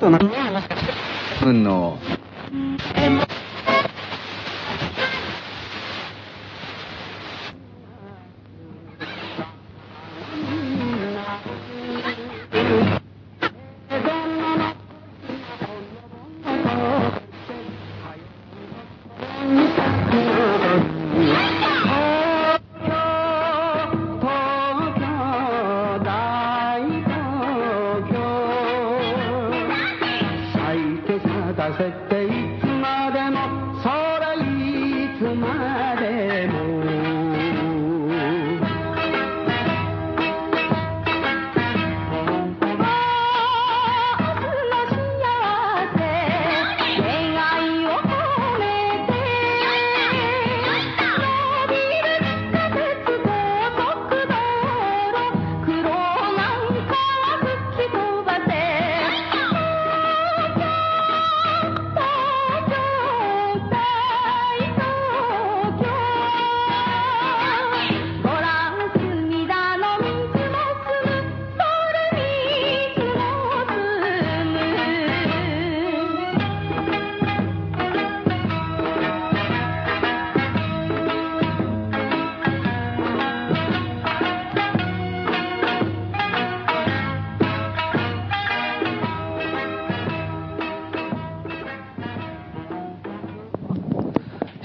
人な、分の、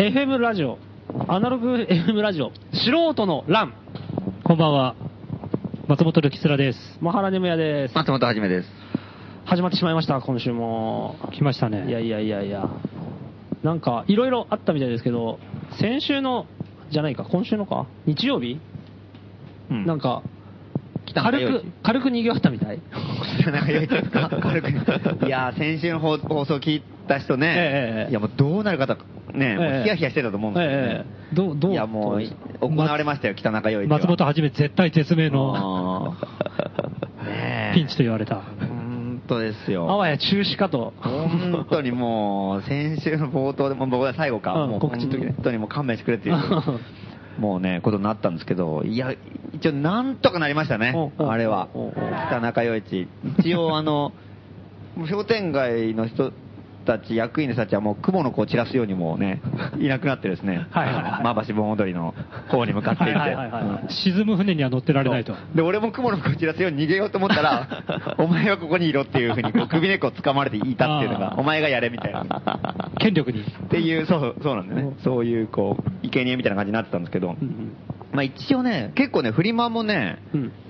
FM ラジオ、アナログ FM ラジオ、素人の欄。こんばんは。松本るきつらです。マハラネムヤです。松本はじめです。始まってしまいました、今週も。来ましたね。いやいやいやいや。なんか、いろいろあったみたいですけど、先週の、じゃないか、今週のか？日曜日？なんか、軽く、軽く賑わったみたい。なんか良いですか軽く。いやー、先週の放放送聞いた人ね、ええいやもうどうなる方、ね、もうええヒヤヒヤしてたと思うんですよね。ええどう、どういやもう、行われましたよ、北中陽一は。松本はじめ絶対絶命の ピンチと言われた。本当ですよ。あわや中止かと。本当にもう、先週の冒頭でも、僕は最後か、うんもう告知の時ね本当にもう勘弁してくれっていう、もうね、ことになったんですけど、いや、一応なんとかなりましたね、あれは。北中陽一。一応あの、商店街の人たち、役員の人たちはもう雲の子を散らすようにもうね、いなくなってですね、はいはいはいまばし盆踊りの方に向かっていって、はいはいはい沈む船には乗ってられないと。で、俺も雲の子を散らすように逃げようと思ったら、お前はここにいろっていうふうにこう首根っこを掴まれていたっていうのが、お前がやれみたいな。権力に。っていう、そう、そうなんだよね。そういう、こう、生贄みたいな感じになってたんですけど、まあ一応ね、結構ね、フリマもね、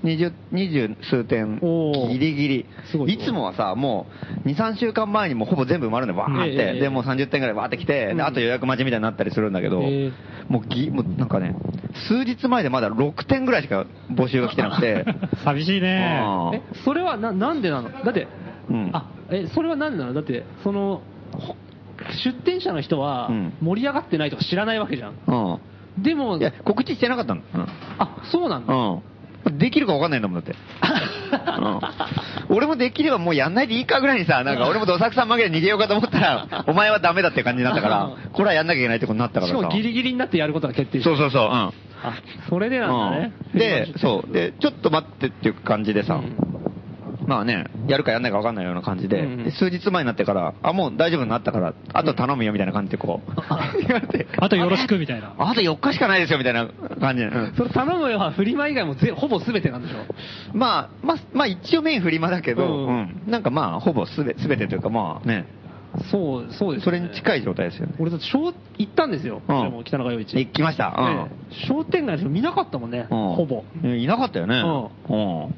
二十、二十数点、ギリギリ。いつもはさ、もう、2、3週間前にもうほぼ全部埋まるん。で、わーって。ええ。で、もう30点ぐらいわーってきて、であと予約待ちみたいになったりするんだけど、えもうぎ、もうなんかね、数日前でまだ6点ぐらいしか募集が来てなくて、寂しいね。え、それはな、なんでなの？だって、うん。あ、え、それはなんでなの？だって、その、ほ出店者の人はうん。盛り上がってないとか知らないわけじゃん。うん。でもい、や、告知してなかったの。うんあ、そうなんだ。うん。できるか分かんないんだもん、だって。うん俺もできればもうやんないでいいかぐらいにさ、なんか俺もどさくさん紛れ逃げようかと思ったら、お前はダメだって感じになったから、これはやんなきゃいけないってことになったからさ。しかもギリギリになってやることが決定した。そうそうそう、うん。あ、それでなんだね。うんで、そう。で、ちょっと待ってっていう感じでさ、まあね、やるかやんないか分かんないような感じで、うんうんで数日前になってから、あ、もう大丈夫になったから、あと頼むよみたいな感じでこう、言われて。あとよろしくみたいな。あと4日しかないですよみたいな感じで。うんそれ頼むよはフリマ以外もぜほぼ全てなんでしょ？まあ、まあ、まあ一応メインフリマだけど、うんうんなんかまあ、ほぼすべ、すべてというかまあね、そう、そうです、ね。それに近い状態ですよね。俺だって商行ったんですよ。うん北中陽一。行きました。ね商店街の人見なかったもんね。うん。ほぼ。うんいなかったよね。うん。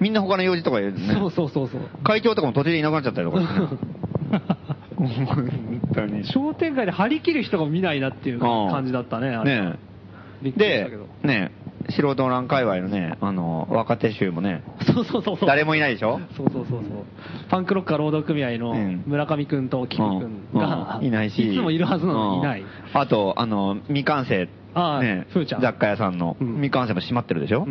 みんな他の用事とか言うね。そうそうそうそう。会長とかも途中でいなくなっちゃったりとかね。本当に。商店街で張り切る人が見ないなっていう感じだったね、あれ。ねでね素人欄界隈のね、あの、若手衆もね、そうそうそうそう。誰もいないでしょ？そうそうそうそう。パンクロッカー労働組合のうん村上くんとキミくんが、うんいないし。いつもいるはずなのにいない。うんあと、あの、未完成、ああねふーちゃん。雑貨屋さんの。未完成も閉まってるでしょ、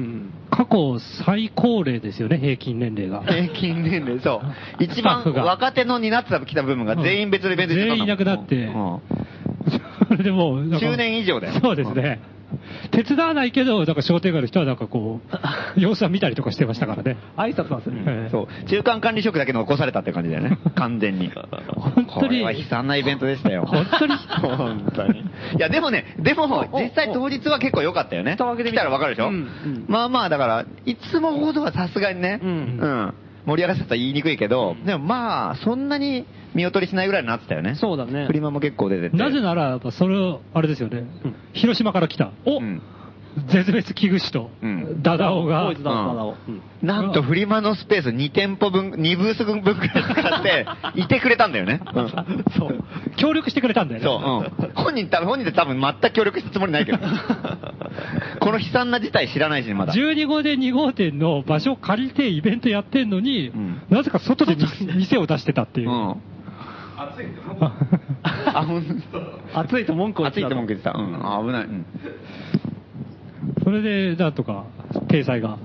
過去最高齢ですよね、平均年齢が。平均年齢、そう。一番若手の担ってた来た部分が全員別のイベントしてたの。全員いなくなって。うん。それでもう、なんか。10年以上だよ。そうですね。手伝わないけど、なんか商店街の人はなんかこう、様子は見たりとかしてましたからね。挨拶なんですよね。ええそう。中間管理職だけ残されたって感じだよね。完全に。本当にこれは悲惨なイベントでしたよ。本当に本当に。いや、でもね、でも、実際当日は結構良かったよね。来みたたらわかるでしょ、うまあまあ、だから、いつもほどはさすがにね、うんうん。盛り上がってたら言いにくいけど、でもまあ、そんなに見劣りしないぐらいになってたよね。そうだね。フリマも結構出てて。なぜなら、やっぱそれを、あれですよね、広島から来た、お、うん絶滅危惧種と、うんダダオがなんとフリマのスペース2店舗分、2ブース分くらい使って、いてくれたんだよね。うんそう、協力してくれたんだよね。そう、うん。本人多分、本人で多分全く協力したつもりないけど。この悲惨な事態知らないしね、まだ。12号で2号店の場所を借りてイベントやってんのに、んなぜか外で店店を出してたっていうう。ん。あ、ほん暑いと文句を言ってた暑いと文句言ってた。うん。あ危ない。うんそれで、なんとか、掲載が。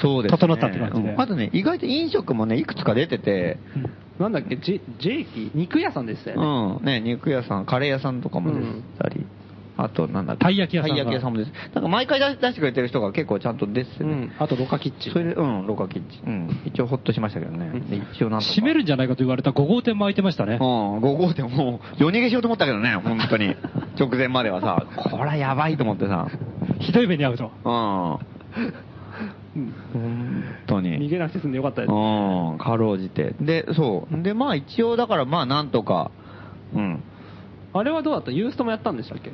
そうですね。整ったって感じでうんあとね、意外と飲食もね、いくつか出てて、なんだっけ、ジジェイキー肉屋さんでしたよね。うん。ね、肉屋さん、カレー屋さんとかも出てたり、あと、なんだたい焼き屋さんがたい焼き屋さんもです。なんか毎回出出してくれてる人が結構ちゃんと出ててね。うん。あと、ロカキッチン。それで、うん、ロカキッチン。うん。一応ほっとしましたけどね。で一応なん。閉めるんじゃないかと言われた5号店も開いてましたねうん、。5号店もう、夜逃げしようと思ったけどね、本当に。直前まではさ、これはやばいと思ってさ。ひどい目に遭うと。うん。本当に。逃げなくて済んでよかったです。うん、かろうじて。で、そう。で、まあ一応だからまあなんとか、うん。あれはどうだった？ユーストもやったんでしたっけ？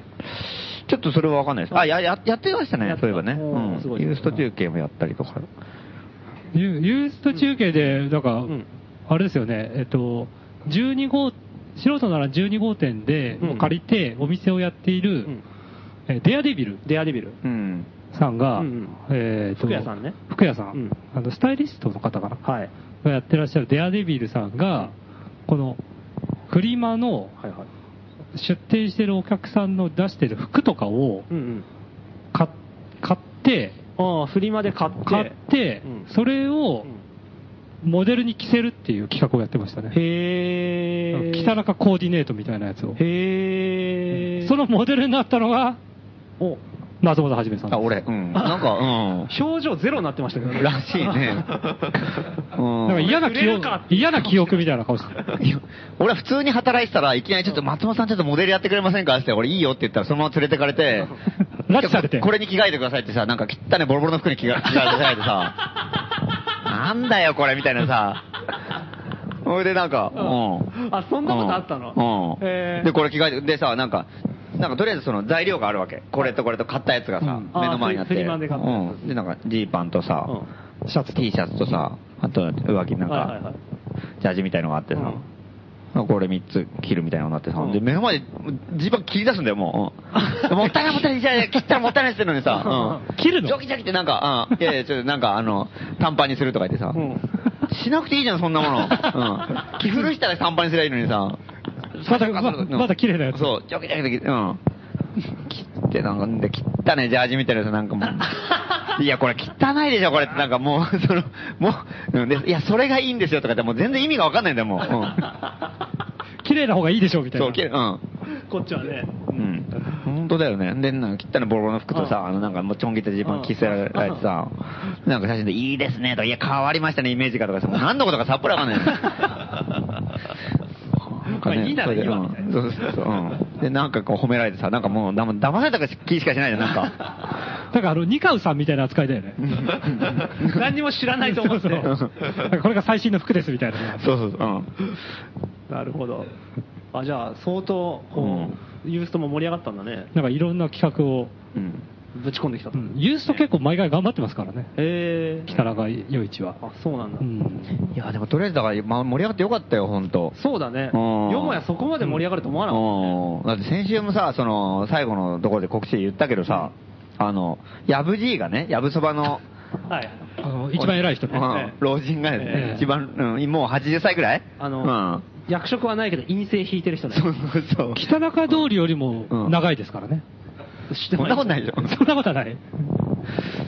ちょっとそれはわかんないです。あ、や、ややってましたねそういえばね。うん。すごいユースト中継もやったりとか。ユユースト中継で、なんか、んあれですよね、えっと、12号、素人なら12号店でうん借りてお店をやっている、うんえデアデビルデアデビル。うん。さんが、うんうんえーと服屋さんね服屋さん、うんあのスタイリストの方かな、はい。がやってらっしゃるデアデビルさんが、このフリマのはいはい。出店してるお客さんの出してる服とかをうんうん。買買って、ああ、フリマで買って。買って、うんそれをモデルに着せるっていう企画をやってましたね。へえ。北中コーディネートみたいなやつを。へえ。そのモデルになったのが、お、松本はじめさん。あ、俺、うん。なんか、うん。表情ゼロになってましたけどね。らしいね。うん。なんか嫌な記憶嫌な記憶みたいな顔して俺は普通に働いてたらいきなりちょっと松本さんちょっとモデルやってくれませんかって俺いいよって言ったらそのまま連れてかれて、拉致されて。これに着替えてくださいってさ、なんか汚ねボロボロの服に着替えてされてさ、なんだよこれみたいなさ、それでなんか、うん。あそんなことあったの？うん。で、これ着替えて、でさ、なんか、なんかとりあえずその材料があるわけ。これとこれと買ったやつがさ、うん。目の前にあって。でなんかジーパンとさ、シャツと。T シャツとさ、あと上着なんか、はいはいはい。ジャージみたいのがあってさ、これ3つ切るみたいなのがあってさ、うん。で、目の前でジーパン切り出すんだよ、もう。う んもったいないもったいない、じゃあ切ったらもったいないって言ってんのにさ、うん。切るの？ジョキジョキってなんか、うん、いやいや、ちょっとなんかあの、短パンにするとか言ってさ、うん。しなくていいじゃん、そんなもの。うん。着古したら短パンにすればいいのにさ、まだまうんまだ綺麗なやつそう、ジョキジョキで切って、うん。切って、なんか、で、切ったね、ジャージみたいなやつなんかもう。いや、これ汚いでしょ、これって。なんかもう、その、もう、うんで、いや、それがいいんですよとかって、もう全然意味がわかんないんだよ、もう。うん。綺麗な方がいいでしょ、みたいな。そう、きれいうん。こっちはね。うん。本当だよね。で、なんか汚いボロボロの服とさ、あの、なんかもうちょん切ったジーパン着せられてさ、なんか写真でいいですねとか、いや、変わりましたね、イメージがとかさ、何のことかさっぱりわかんない。なんかまあいいならいいわうんみたいなそうそうそう。うん。で、なんかこう褒められてさ、なんかもう、だま騙された気しかしないじゃん、なんか。だからあの、ニカウさんみたいな扱いだよね。何にも知らないと思って。そうそこれが最新の服ですみたいな。そうそうそう。うん。なるほど。あ、じゃあ、相当、こう、ユーストも盛り上がったんだね。なんかいろんな企画を、うん。ぶち込んできたと。うんユースト結構毎回頑張ってますからね。へえ。北中余一は。あ、そうなんだう。ん。いや、でもとりあえずだから、まあ、盛り上がってよかったよ、ほんと。そうだね。うんよもやそこまで盛り上がると思わなかったね。うんだって先週もさ、その、最後のところで告知で言ったけどさ、あの、やぶじいがね、やぶそばの、はい。あの、一番偉い人ね。うん老人がですね、ええ一番、うん、もう80歳ぐらい？あの、うん。役職はないけど陰性引いてる人ね。そうそうそう。北中通りよりも長いですからね。そんなことないでしょ。そんなことはない。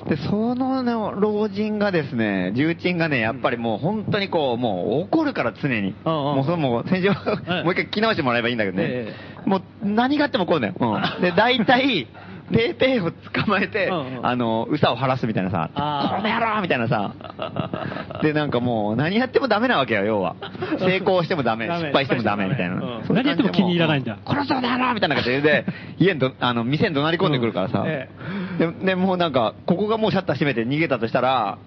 で、その、ね、老人がですね、重鎮がね、やっぱりもう本当にこう、もう怒るから常に。うんうんもうそのもう、先週、いもう一回聞き直してもらえばいいんだけどね。えもう何があっても怒るんだよ。うん。で、大体、ペーペーを捕まえて、うんうん。あの、うさを晴らすみたいなさ、この野郎みたいなさ、で、なんかもう、何やってもダメなわけよ、要は。成功してもダメ、失敗してもダメみたいな。うん。何やっても気に入らないんだ。う殺そうだろみたいな感じで、家にど、あの、店に怒鳴り込んでくるからさ、え。で、で、もうなんか、ここがもうシャッター閉めて逃げたとしたら、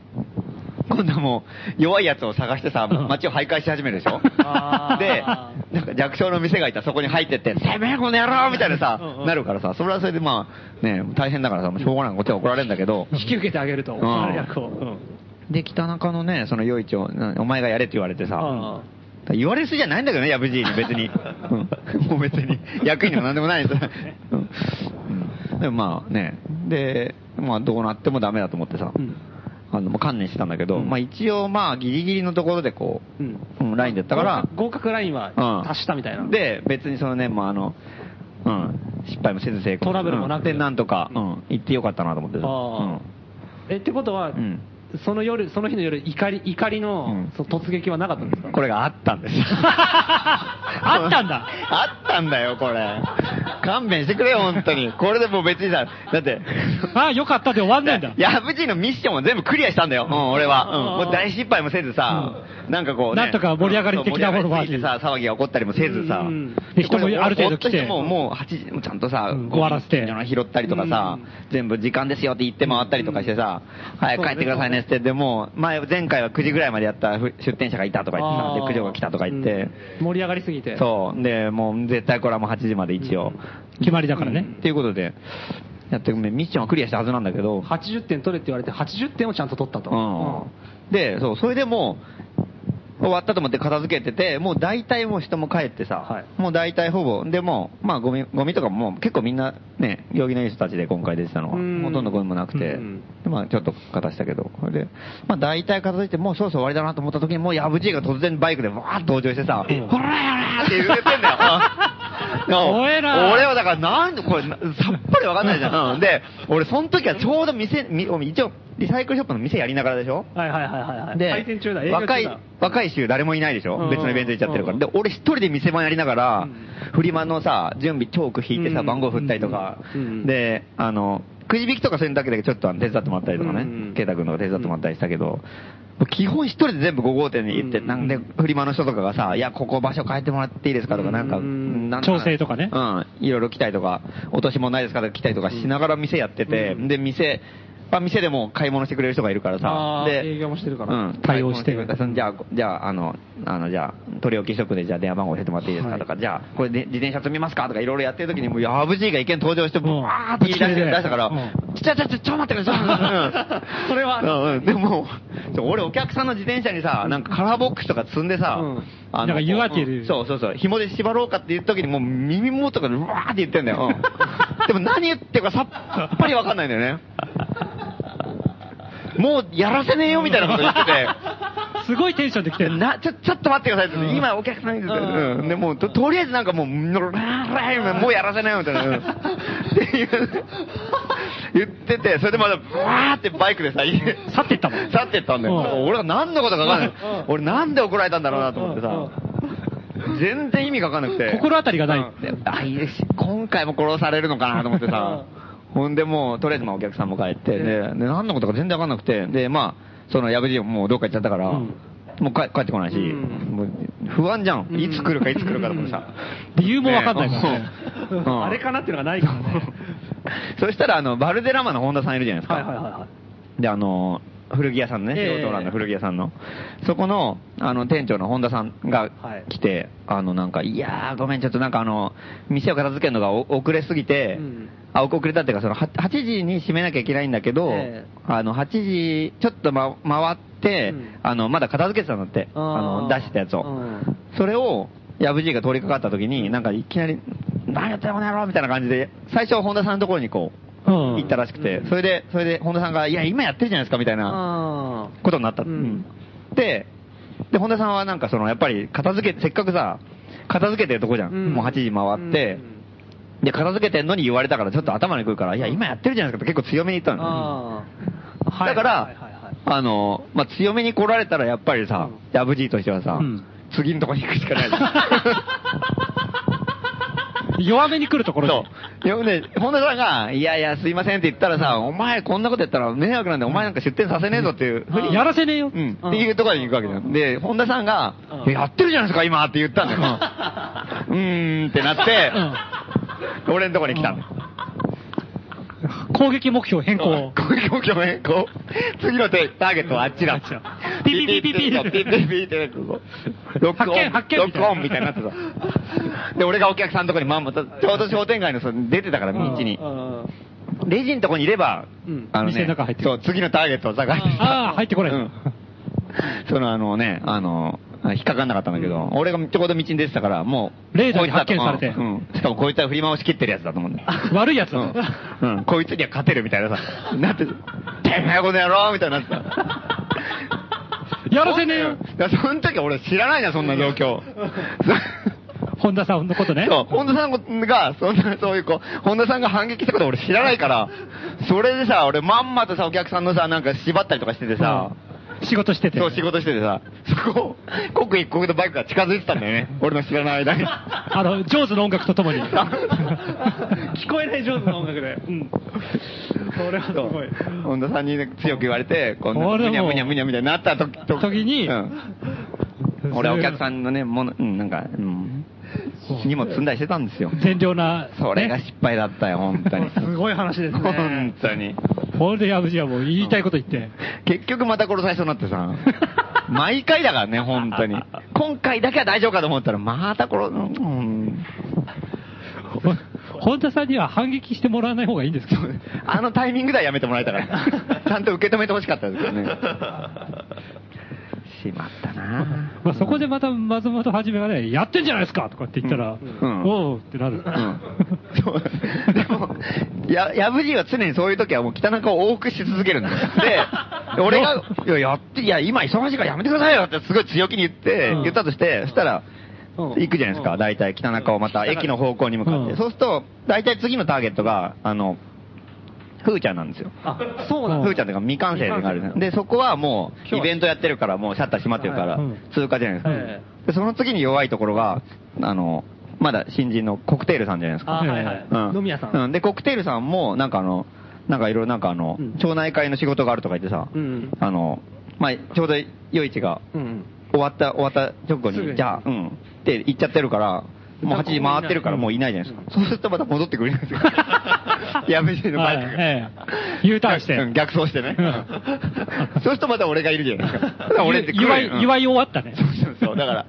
今度はもう、弱いやつを探してさ、街を徘徊し始めるでしょ？で、なんか弱小の店がいたらそこに入ってって、てめえこの野郎！みたいなさなるからさ、それはそれでまあ、ね、大変だからさ、もうしょうがない。こっちは怒られるんだけど、引き受けてあげると、ん。怒られる役を。う。ん。で、北中のね、その余市を、なお前がやれって言われてさ、あ言われる人じゃないんだけどね、ヤブジーに別に。うん。もう別に、役員でもなんでもないです。でもまあね、で、まあどうなってもダメだと思ってさ、うんあの、もう観念してたんだけど、まあ一応まあギリギリのところでこう、うん。うんラインだったから、合格ラインはうん。達したみたいな。で、別にそのね、まああの、うん、失敗もせず成功。トラブルもなく。うん。で、なんとか、うん、行ってよかったなと思ってさ。あえ、ってことは、うん。その夜、その日の夜、怒り、怒りの、うん。その突撃はなかったんですか？うんこれがあったんです。あったんだ。あったんだよ、これ。勘弁してくれよ、本当に。これでもう別にさ、だって、ああ、よかったで終わんないんだ。ヤブジーのミッションを全部クリアしたんだよ、うん、俺は。うん、もう大失敗もせずさ、なんかこうね。なんとか盛り上がり的なものもあさ、騒ぎが起こったりもせずさ。うん。で人もある程度来て。もう、もう8時、もうちゃんとさ、うん。終わらせて。拾ったりとかさ、全部時間ですよって言って回ったりとかしてさ、早く帰ってくださいねって言って、もう、前、前回は9時ぐらいまでやったふ出店者がいたとか言ってさ、で、九条が来たとか言って、うん。盛り上がりすぎて。そう。で、もう絶対これはもう8時まで一応。決まりだからね。っていうことで、やって、ミッションはクリアしたはずなんだけど、80点取れって言われて、80点をちゃんと取ったと。うん。で、そう、それでもう、終わったと思って片付けてて、もう大体もう人も帰ってさ、はいもう大体ほぼ、でもう、まあゴミ、ゴミとかも結構みんなね、行儀のいい人たちで今回出てたのは、うんほとんどゴミもなくて、まあちょっと片したけど、これで、まあ大体片付いてもうそろそろ終わりだなと思った時にもうヤブジーが突然バイクでわーっと登場してさ、ほらほらって言ってんだよ。怖えな俺はだからなんでこれなさっぱりわかんないじゃん。うん。で、俺その時はちょうど店、み一応リサイクルショップの店やりながらでしょ？はいはいはいはいはい。で、若い、若い衆誰もいないでしょ、うん。別のイベント行っちゃってるから。うん。で、俺一人で店番やりながら、うん。フリマのさ、準備、チョーク引いてさ、うん。番号振ったりとか、うん。で、あの、くじ引きとかそういうのだけでちょっとあの手伝ってもらったりとかね、うんケイタ君とか手伝ってもらったりしたけど、基本一人で全部5号店に行って、うん。なんで、フリマの人とかがさ、いや、ここ場所変えてもらっていいですか？とか、なんか、調整とかね。うん、いろいろ来たりとか、落とし物ないですか？とか来たりとかしながら店やってて、うん。で、店、まあ、店でも買い物してくれる人がいるからさ。で、営業もしてるから。うん、対応してじゃあ、じゃあ、あの、あの、じゃあ、取り置きショップで、じゃあ電話番号教えてもらっていいですか？とか、じゃあ、これで自転車積みますか？とか、いろいろやってる時に、もう、やぶじいが意見登場して、うん。わーって言い出して出したから、うん。ちょ、ちょ、ちょ、ちょ、待ってください。うん。それはうんうん、でも、俺お客さんの自転車にさ、なんかカラーボックスとか積んでさ、うんあのなんか湯あてるうんそうそうそう、紐で縛ろうかっていう時にもう耳元からうわーって言ってんだよ。うん でも何言ってるかさっぱりわかんないんだよね。もうやらせねえよみたいなこと言ってて。すごいテンションで来てる。な、ちょ、ちょっと待ってくださいって、今お客さんに言ってて、うん。うん。で、もう、と、とりあえずなんかもう、もうやらせないよみたいな、うん。っていう、言ってて、それでまた、ブワーってバイクでさ、去っていったもん。去っていったんだよ。うん。俺は何のことか分かんない。うん。俺なんで怒られたんだろうなと思ってうん。さ、全然意味が分かんなくて。心当たりがないうん。であ、いいです。今回も殺されるのかなと思ってさ、ほんでもう、とりあえずまあお客さんも帰って、で、で何のことか全然分かんなくて、で、まあ、その、やぶじもうどっか行っちゃったから、うんもう帰帰ってこないし、うんもう不安じゃん。うんいつ来るかいつ来るかと思ってさ。理由もわかんないからね。うんうんあれかなっていうのがないからね。そしたら、あの、バルデラマの本田さんいるじゃないですか。はいはいはいはい。で、あの、古着屋さんね、ええ。素人欄の古着屋さんの。そこの、あの、店長の本田さんがはい。来て、あの、なんか、いやー、ごめん、ちょっとなんかあの、店を片付けるのがお遅れすぎて、うん。あ、遅れたっていうか、その、は8時に閉めなきゃいけないんだけど、ええ。あの、8時、ちょっと、ま、回って、うん。あの、まだ片付けてたんだって、あの、出したやつを。うん。それを、ヤブジーが通りかかった時に、なんかいきなり、何やってんのこの野郎みたいな感じで、最初本田さんのところにこう、うん行ったらしくて、それで、それで本田さんが、いや、今やってるじゃないですか、みたいなあことになった。うん。で、で、本田さんはなんかその、やっぱり片付け、せっかくさ、片付けてるとこじゃん。うん。もう8時回って、で、片付けてんのに言われたからちょっと頭にくるから、いや、今やってるじゃないですかって結構強めに言ったの。だから、はいはいはいはい。あの、まあ、強めに来られたらやっぱりさ、ヤブジーとしてはさ、うん。次のとこに行くしかない。弱めに来るところそう。よね、本田さんが、いやいや、すいませんって言ったらさ、お前こんなことやったら迷惑なんで、お前なんか出店させねえぞっていうふうに。やらせねえよ。うん。っていうところに行くわけじゃん。で、本田さんが、えやってるじゃないですか、今って言ったんだよ。うーんってなって、俺のところに来たんだよ。攻撃目標変更。攻撃目標変更？次の手ターゲットはあっちだ。ピピピピピピピピピピって、ロックオン、ロックオンみたいになってさ。で、俺がお客さんのとこにまんまと、ちょうど商店街の出てたから、道に。レジのとこにいれば、あのね店の中入って、くるそう、次のターゲットを探してああ、入ってこない。うんそのあのね、あの、引っかかんなかったんだけど、俺がちょうど道に出てたから、もう、レーダーに発見されてうん。しかもこいつは振り回しきってるやつだと思うんだよ。悪いやつだうん。うん。こいつには勝てるみたいなさ。なって、てめえこの野郎みたいになってた。やらせねえよ。その時は俺知らないじゃん、そんな状況。本田さんのことね。そう、本田さんが、そんな、そういうこう、本田さんが反撃したこと俺知らないから、それでさ、俺まんまとさ、お客さんのさ、なんか縛ったりとかしててさ、仕事してて。そう、仕事しててさ、そこを、刻一刻とバイクが近づいてたんだよね。俺の知らない間に。あの、上手の音楽とともに。聞こえない上手な音楽で。うん。それはすごい。本田さんにね強く言われて、こんな、むにゃむにゃむにゃみたいになった時時にうん。俺はお客さんのね、もの、うん、なんか、うん、荷物積んだりしてたんですよ。善良な、それが失敗だったよ、本当に。すごい話ですね。本当に。これでやぶじはもう言いたいこと言って。結局また殺されそうになってさ、毎回だからね、本当に。今回だけは大丈夫かと思ったら、また殺、うん。本田さんには反撃してもらわない方がいいんですけど。あのタイミングではやめてもらえたから。ちゃんと受け止めてほしかったですけどね。しまったな。まあそこでまた松本はじめがね、やってんじゃないですかとかって言ったら、うん。おうってなる。でも、や、やぶじは常にそういう時はもう北中を往復し続けるんだよ。で、俺が、いや、やって、いや、今忙しいからやめてくださいよってすごい強気に言って、うん。言ったとして、そしたら、行くじゃないですか、大体北中をまた駅の方向に向かって。うん。そうすると、大体次のターゲットが、あの、ふーちゃんなんですよ。あ、そうふーちゃんというか未完成がある。で、そこはもう、イベントやってるから、もうシャッター閉まってるから通過じゃないですか。え。で、その次に弱いところが、あの、まだ新人のコクテールさんじゃないですか。はいはい。うん。飲み屋さん。うん。で、コクテールさんも、なんかあの、なんかいろいろなんかあの、うん。町内会の仕事があるとか言ってさ、うんあの、まあ、ちょうど夜市がうん。終わった、終わった直後に。じゃあ、うん、って言っちゃってるから、もう8時回ってるからもういないじゃないですか。そうするとまた戻ってくるんですよ。やめてのバイクが。U ターンしてうん逆走してねうん。そうするとまた俺がいるじゃないですか。俺って祝い、うん祝い終わったね。そうそうそう。だから、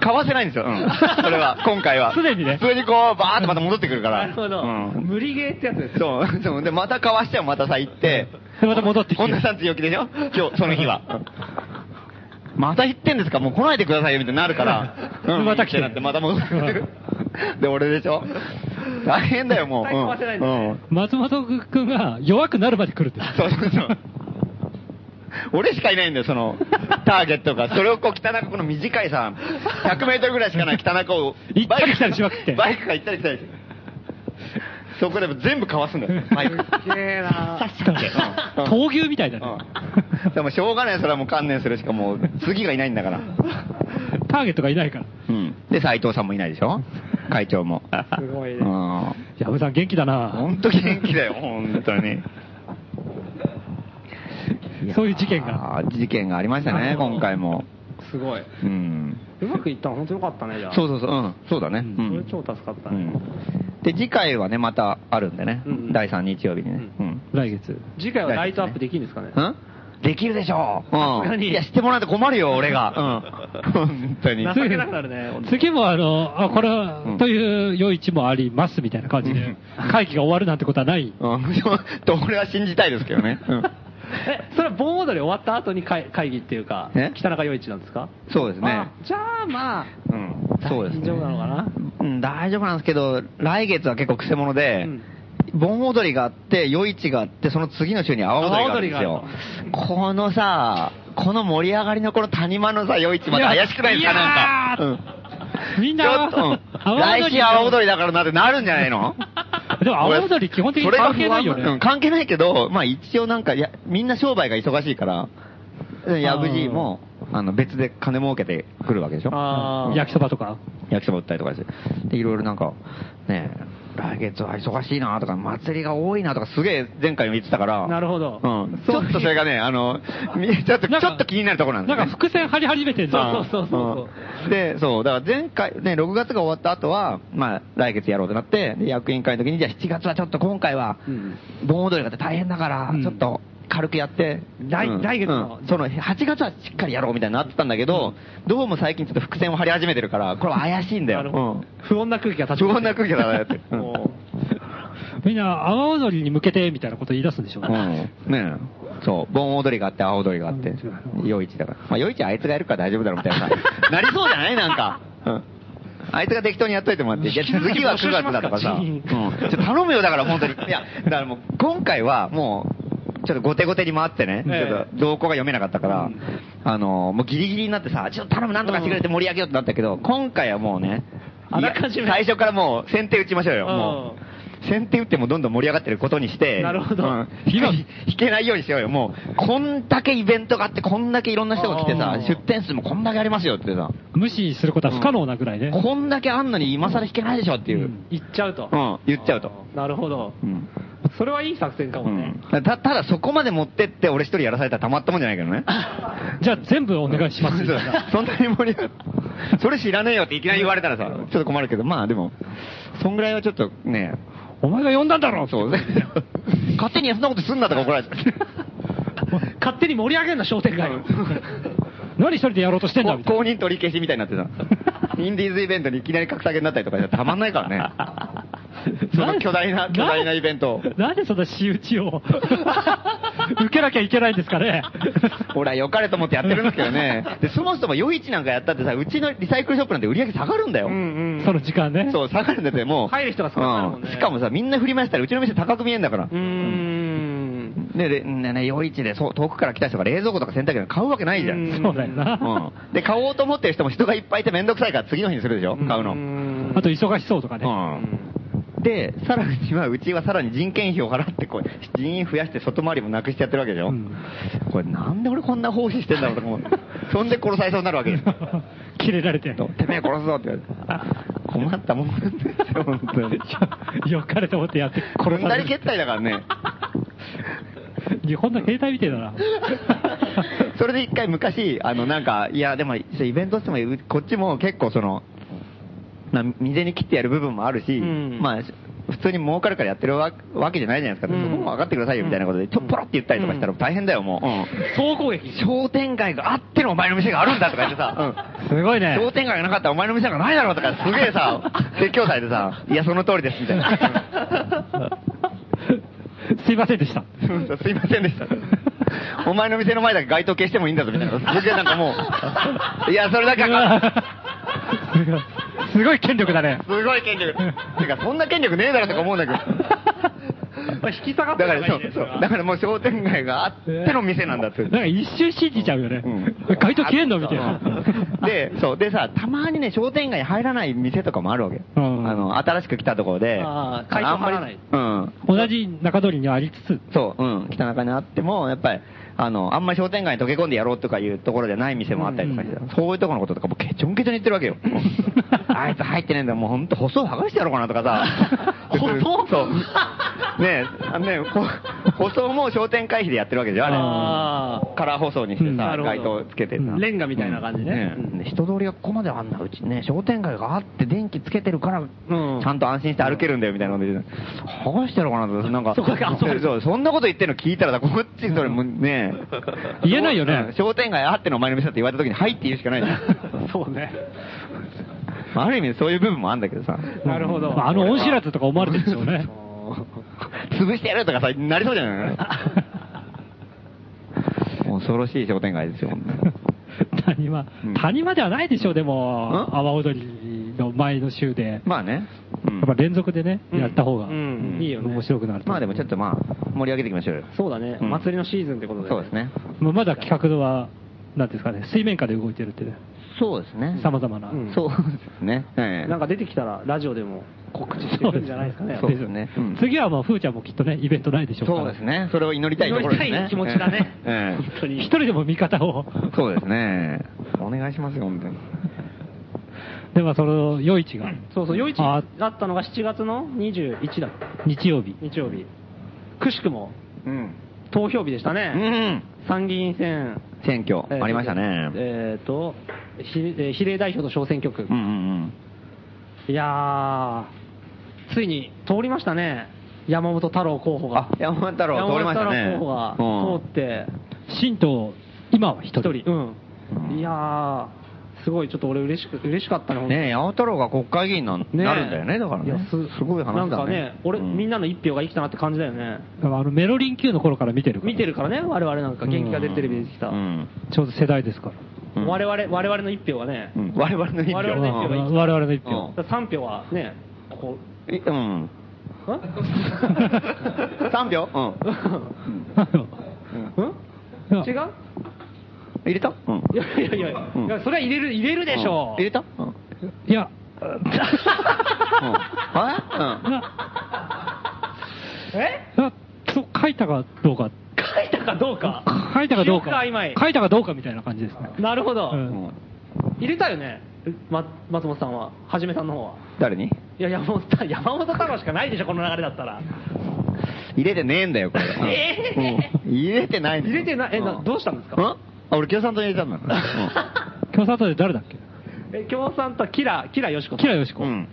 買わせないんですよ。うん。それは、今回は。すでにね普通にこう、バーってまた戻ってくるから。なるほどうん。無理ゲーってやつですそう。そう。で、また買わしてはまたさ、行って。でまた戻ってきて本田さん強気でしょ？今日、その日は。また行ってんですか？もう来ないでくださいよ、みたいになるから。うん。また来てなって、また戻ってくる。で、俺でしょ？大変だよ、もう。絶対買わせないんうん。松本くんが弱くなるまで来るって。そうそうそう。俺しかいないんだよ、その、ターゲットが。それをこう、北中この短いさ、100メートルぐらいしかない北中を、行ったり来たりしまくってバイクが行ったり来たりして。そこで全部かわすんだよ、バイク。すげえな闘牛みたいだね。うんでもしょうがない、それはもう観念するしかもう、次がいないんだから。ターゲットがいないから。うん。で、斎藤さんもいないでしょ？会長も。すごいねうん。矢部さん元気だな本当元気だよ、本当に。そういう事件が。事件がありましたね、今回も。すごい。うん。うまくいったの本当よかったね、じゃあ。そうそうそう、うん、そうだね。うんそれ超助かったね。うん。で、次回はね、またあるんでね。うんうん第3日曜日にね。うん。来月。次回はライトアップできるんですかね？うんできるでしょう。うん。いや、してもらうと困るよ、俺が。うん。本当に。情けなくなるね。次もあの、あ、これはうん、という夜市もありますみたいな感じで、会議が終わるなんてことはない。うん。と、俺は信じたいですけどね。うん。え、それは盆踊り終わった後に会会議っていうかえ、北中余市なんですか？そうですねあ。じゃあまあ、うん。そうですね。大丈夫なのかな？うん、大丈夫なんですけど、来月は結構くせ者で、盆踊りがあって、夜市があって、その次の週に阿波踊りがあるんですよ。このさ、この盛り上がりのこの谷間のさ、夜市まで怪しくないですか、なんか。うんみんちょな、っと、うん阿波踊り来週阿波踊りだからなってなるんじゃないの？でも阿波踊り基本的に関係ないよね。うん関係ないけど、まあ一応なんか、いや、みんな商売が忙しいから、やぶじいも、あの、別で金儲けてくるわけでしょ。あー。焼きそばとか。焼きそば売ったりとかして。で、いろいろなんか、ね来月は忙しいなとか、祭りが多いなとか、すげえ前回も言ってたから。なるほどうん。ちょっとそれがね、あの、みちょっと、ちょっと気になるところなんですよ、ね。なんか伏線張り始めてんだ。そうそうそううんで、そう、だから前回、ね、6月が終わった後は、まあ、来月やろうとなって、で役員会の時に、じゃあ7月はちょっと今回は、盆踊りが大変だから、ちょっと、軽くやって、来うん来月のうんその、8月はしっかりやろうみたいになってたんだけど、どうも最近ちょっと伏線を張り始めてるから、これは怪しいんだよ。不穏な空気が立ち不穏な空気だな、だって。みんな、阿波踊りに向けてみたいなこと言い出すんでしょうね。うん。ねえ。そう。盆踊りがあって、青踊りがあって。夜市だから。まあ、夜市あいつがやるから大丈夫だろうみたいなさ。なりそうじゃない？なんか。うん。あいつが適当にやっといてもらって、いや、次は9月だとかさ。うん。ちょ頼むよ、だから本当に。いや、だからもう、今回はもう、ちょっと後手後手に回ってね、ちえ。えょっと動向が読めなかったから、あの、もうギリギリになってさ、ちょっと頼む、なんとかしてくれて盛り上げようってなったけど、今回はもうね、あらかじめ。最初からもう先手打ちましょうよ、うん。もう。先手打ってもどんどん盛り上がってることにして、なるほどうん今、引けないようにしようよ。もう、こんだけイベントがあって、こんだけいろんな人が来てさ出店数もこんだけありますよってさ、無視することは不可能なぐらいね。こんだけあんのに今更引けないでしょっていう。うん、言っちゃうと。言っちゃうと。なるほど。うん。それはいい作戦かもね。うんたただそこまで持ってって俺一人やらされたらたまったもんじゃないけどね。じゃあ全部お願いします。そんなに盛り上がる。それ知らねえよっていきなり言われたらさ、ちょっと困るけど、まあでも、そんぐらいはちょっとね、お前が呼んだんだろそう。勝手にそんなことすんなとか怒られて。勝手に盛り上げんな、商店街を。何一人でやろうとしてんだみたい公認取り消しみたいになってさ、インディーズイベントにいきなり格下げになったりとかじゃたまんないからね。その巨大な、巨大なイベントを。な。なんでそんな仕打ちを 受けなきゃいけないんですかね。俺は良かれと思ってやってるんですけどね。で、そもそも夜市なんかやったってさ、うちのリサイクルショップなんて売り上げ下がるんだよ。その時間ね。そう、下がるんだって、もう。入る人が少なくなるもんねうしかもさ、みんな振り回したらうちの店高く見えんだから。うーん。で、でね、ね、夜市でそう遠くから来た人が冷蔵庫とか洗濯機買うわけないじゃん。そうだよな。うん。で、買おうと思ってる人も人がいっぱいいてめんどくさいから次の日にするでしょ買うの。あと忙しそうとかね。うん。で、さらには、うちはさらに人件費を払って、こう、人員増やして外回りもなくしてやってるわけでしょ、うんこれなんで俺こんな奉仕してんだろうとか思う。そんで殺されそうになるわけですよ。切れられて。てめえ殺すぞって言われて。困ったもんなんですよ、本当に。よかれと思ってやって殺殺されるさり決済だからね。日本の携帯みてえだな。それで一回昔、あの、なんか、いや、でも、イベントしても、うこっちも結構その、まあ、未然に切ってやる部分もあるし、んまあ、普通に儲かるからやってるわわけじゃないじゃないですか。うんそこも分かってくださいよみたいなことで、ちょっぽろって言ったりとかしたら大変だよ、もう。うん総攻撃。商店街があってのお前の店があるんだとか言ってさ、すごいね。商店街がなかったらお前の店がないだろうとか、すげえさ、説教されてさ、いや、その通りです、みたいな。すいませんでした。すいませんでした。お前の店の前だけ街灯消してもいいんだぞ、みたいな。すげえなんかもう、いや、それだけはすごい権力だね。すごい権力。てか、そんな権力ねえだろとか思うんだけど。引き下がってだから、るそう、そう。だからもう商店街があっての店なんだって。なんか一瞬信じちゃうよね。うん街灯消えんのみたいな。うんで、そう。でさ、たまにね、商店街に入らない店とかもあるわけ。うんあの、新しく来たところで。あー街灯あんまり張らないうん。同じ中通りにありつつ、そう、うん。北中にあっても、やっぱり、あの、あんまり商店街に溶け込んでやろうとかいうところじゃない店もあったりとかして、そういうところのこととかもうケチョンケチョンに言ってるわけよ。あいつ入ってねえんだよ、もうほんと細剥がしてやろうかなとかさ。細そう。ねえ、あのねほ細も商店会費でやってるわけじゃん、ああれ。カラー舗装にしてうん。さ、街灯つけてさ。レンガみたいな感じね。うん。人通りがここまであんなうちね、商店街があって電気つけてるから、うん。ちゃんと安心して歩けるんだよみたいなことで、剥がしてやろうかなと、なんか、そんなこと言ってるの聞いたらさ、こっちそれもね、言えないよねうん商店街あってのお前の店だって言われた時に、はいって言うしかないじゃん。そうね。まあある意味そういう部分もあるんだけどさ。なるほど。まああの恩知らずとか思われてるでしょうね。潰してやるとかさ、なりそうじゃない？恐ろしい商店街ですよ、谷間うん。谷間ではないでしょう、でも、ん？阿波踊りの前の週で。まあね。うんやっぱ連続でね、うんやった方が、うんいいよね面白くなるとまあでもちょっとまあ、盛り上げていきましょうよ。そうだね。うん祭りのシーズンってことで。そうですね。まあまだ企画は、なんていうんですかね、水面下で動いてるってね、そうですね様々な。うんそうですね。ええなんか出てきたら、ラジオでも告知してくるんじゃないですかね。そうですねうん次はもう、ふーちゃんもきっとね、イベントないでしょうから。そうですね。それを祈りたいところですね。祈りたい気持ちだねええ本当に一人でも味方を。そうですね。お願いしますよ、本当に。で、まあ、その、夜市が、そうそう、夜市あだったのが7月の21だった。日曜日。日曜日。くしくもうん。投票日でしたうね。ん。参議院選。選挙、えーありましたね。えっ、と、ひえー比例代表と小選挙区。うんうんいやー、ついに通りましたね。山本太郎候補うん。があ。、山本太郎通りましたね。山本太郎候補が通って、新党、今は一一人。人。うん。いやー、すごいちょっと俺嬉しく、嬉しかったね、ねえ、山本太郎が国会議員になねなるんだよね、だからいやね。すごい話だね。なんかね、俺、うんみんなの一票が生きたなって感じだよね。あの、メロリン級の頃から見てるから。見てるからね、我々なんか元気が出るテレビできた。うん。ちょうど世代ですから。うん我々、我々の一票がね、うん我々の一票。我々の一票がうん我々の一うん票。だ3票はね、こえうん。う、3票？うん。うん？違う？入れた？うん。いやいやいや、うんいやそれは入れる、入れるでしょ入れた？うん。うん。いや、はいえ？あそう書いたかどうか。書いたかどうか？書いたかどうか。書いたかどうかみたいな感じですね。なるほど。ううんん。入れたよね、ま、松本さんは、はじめさんの方は？誰に？いや、山本さん、山本太郎しかないでしょ、この流れだったら。入れてねえんだよ、これ。えうん入れてないんだよ入れてない？えなうんどうしたんですか？うん？あ、俺共産党に入れたんだ。共産党で誰だっけ？え、共産党、キラ、キラよしこさん。キラヨシコ。うん。うん。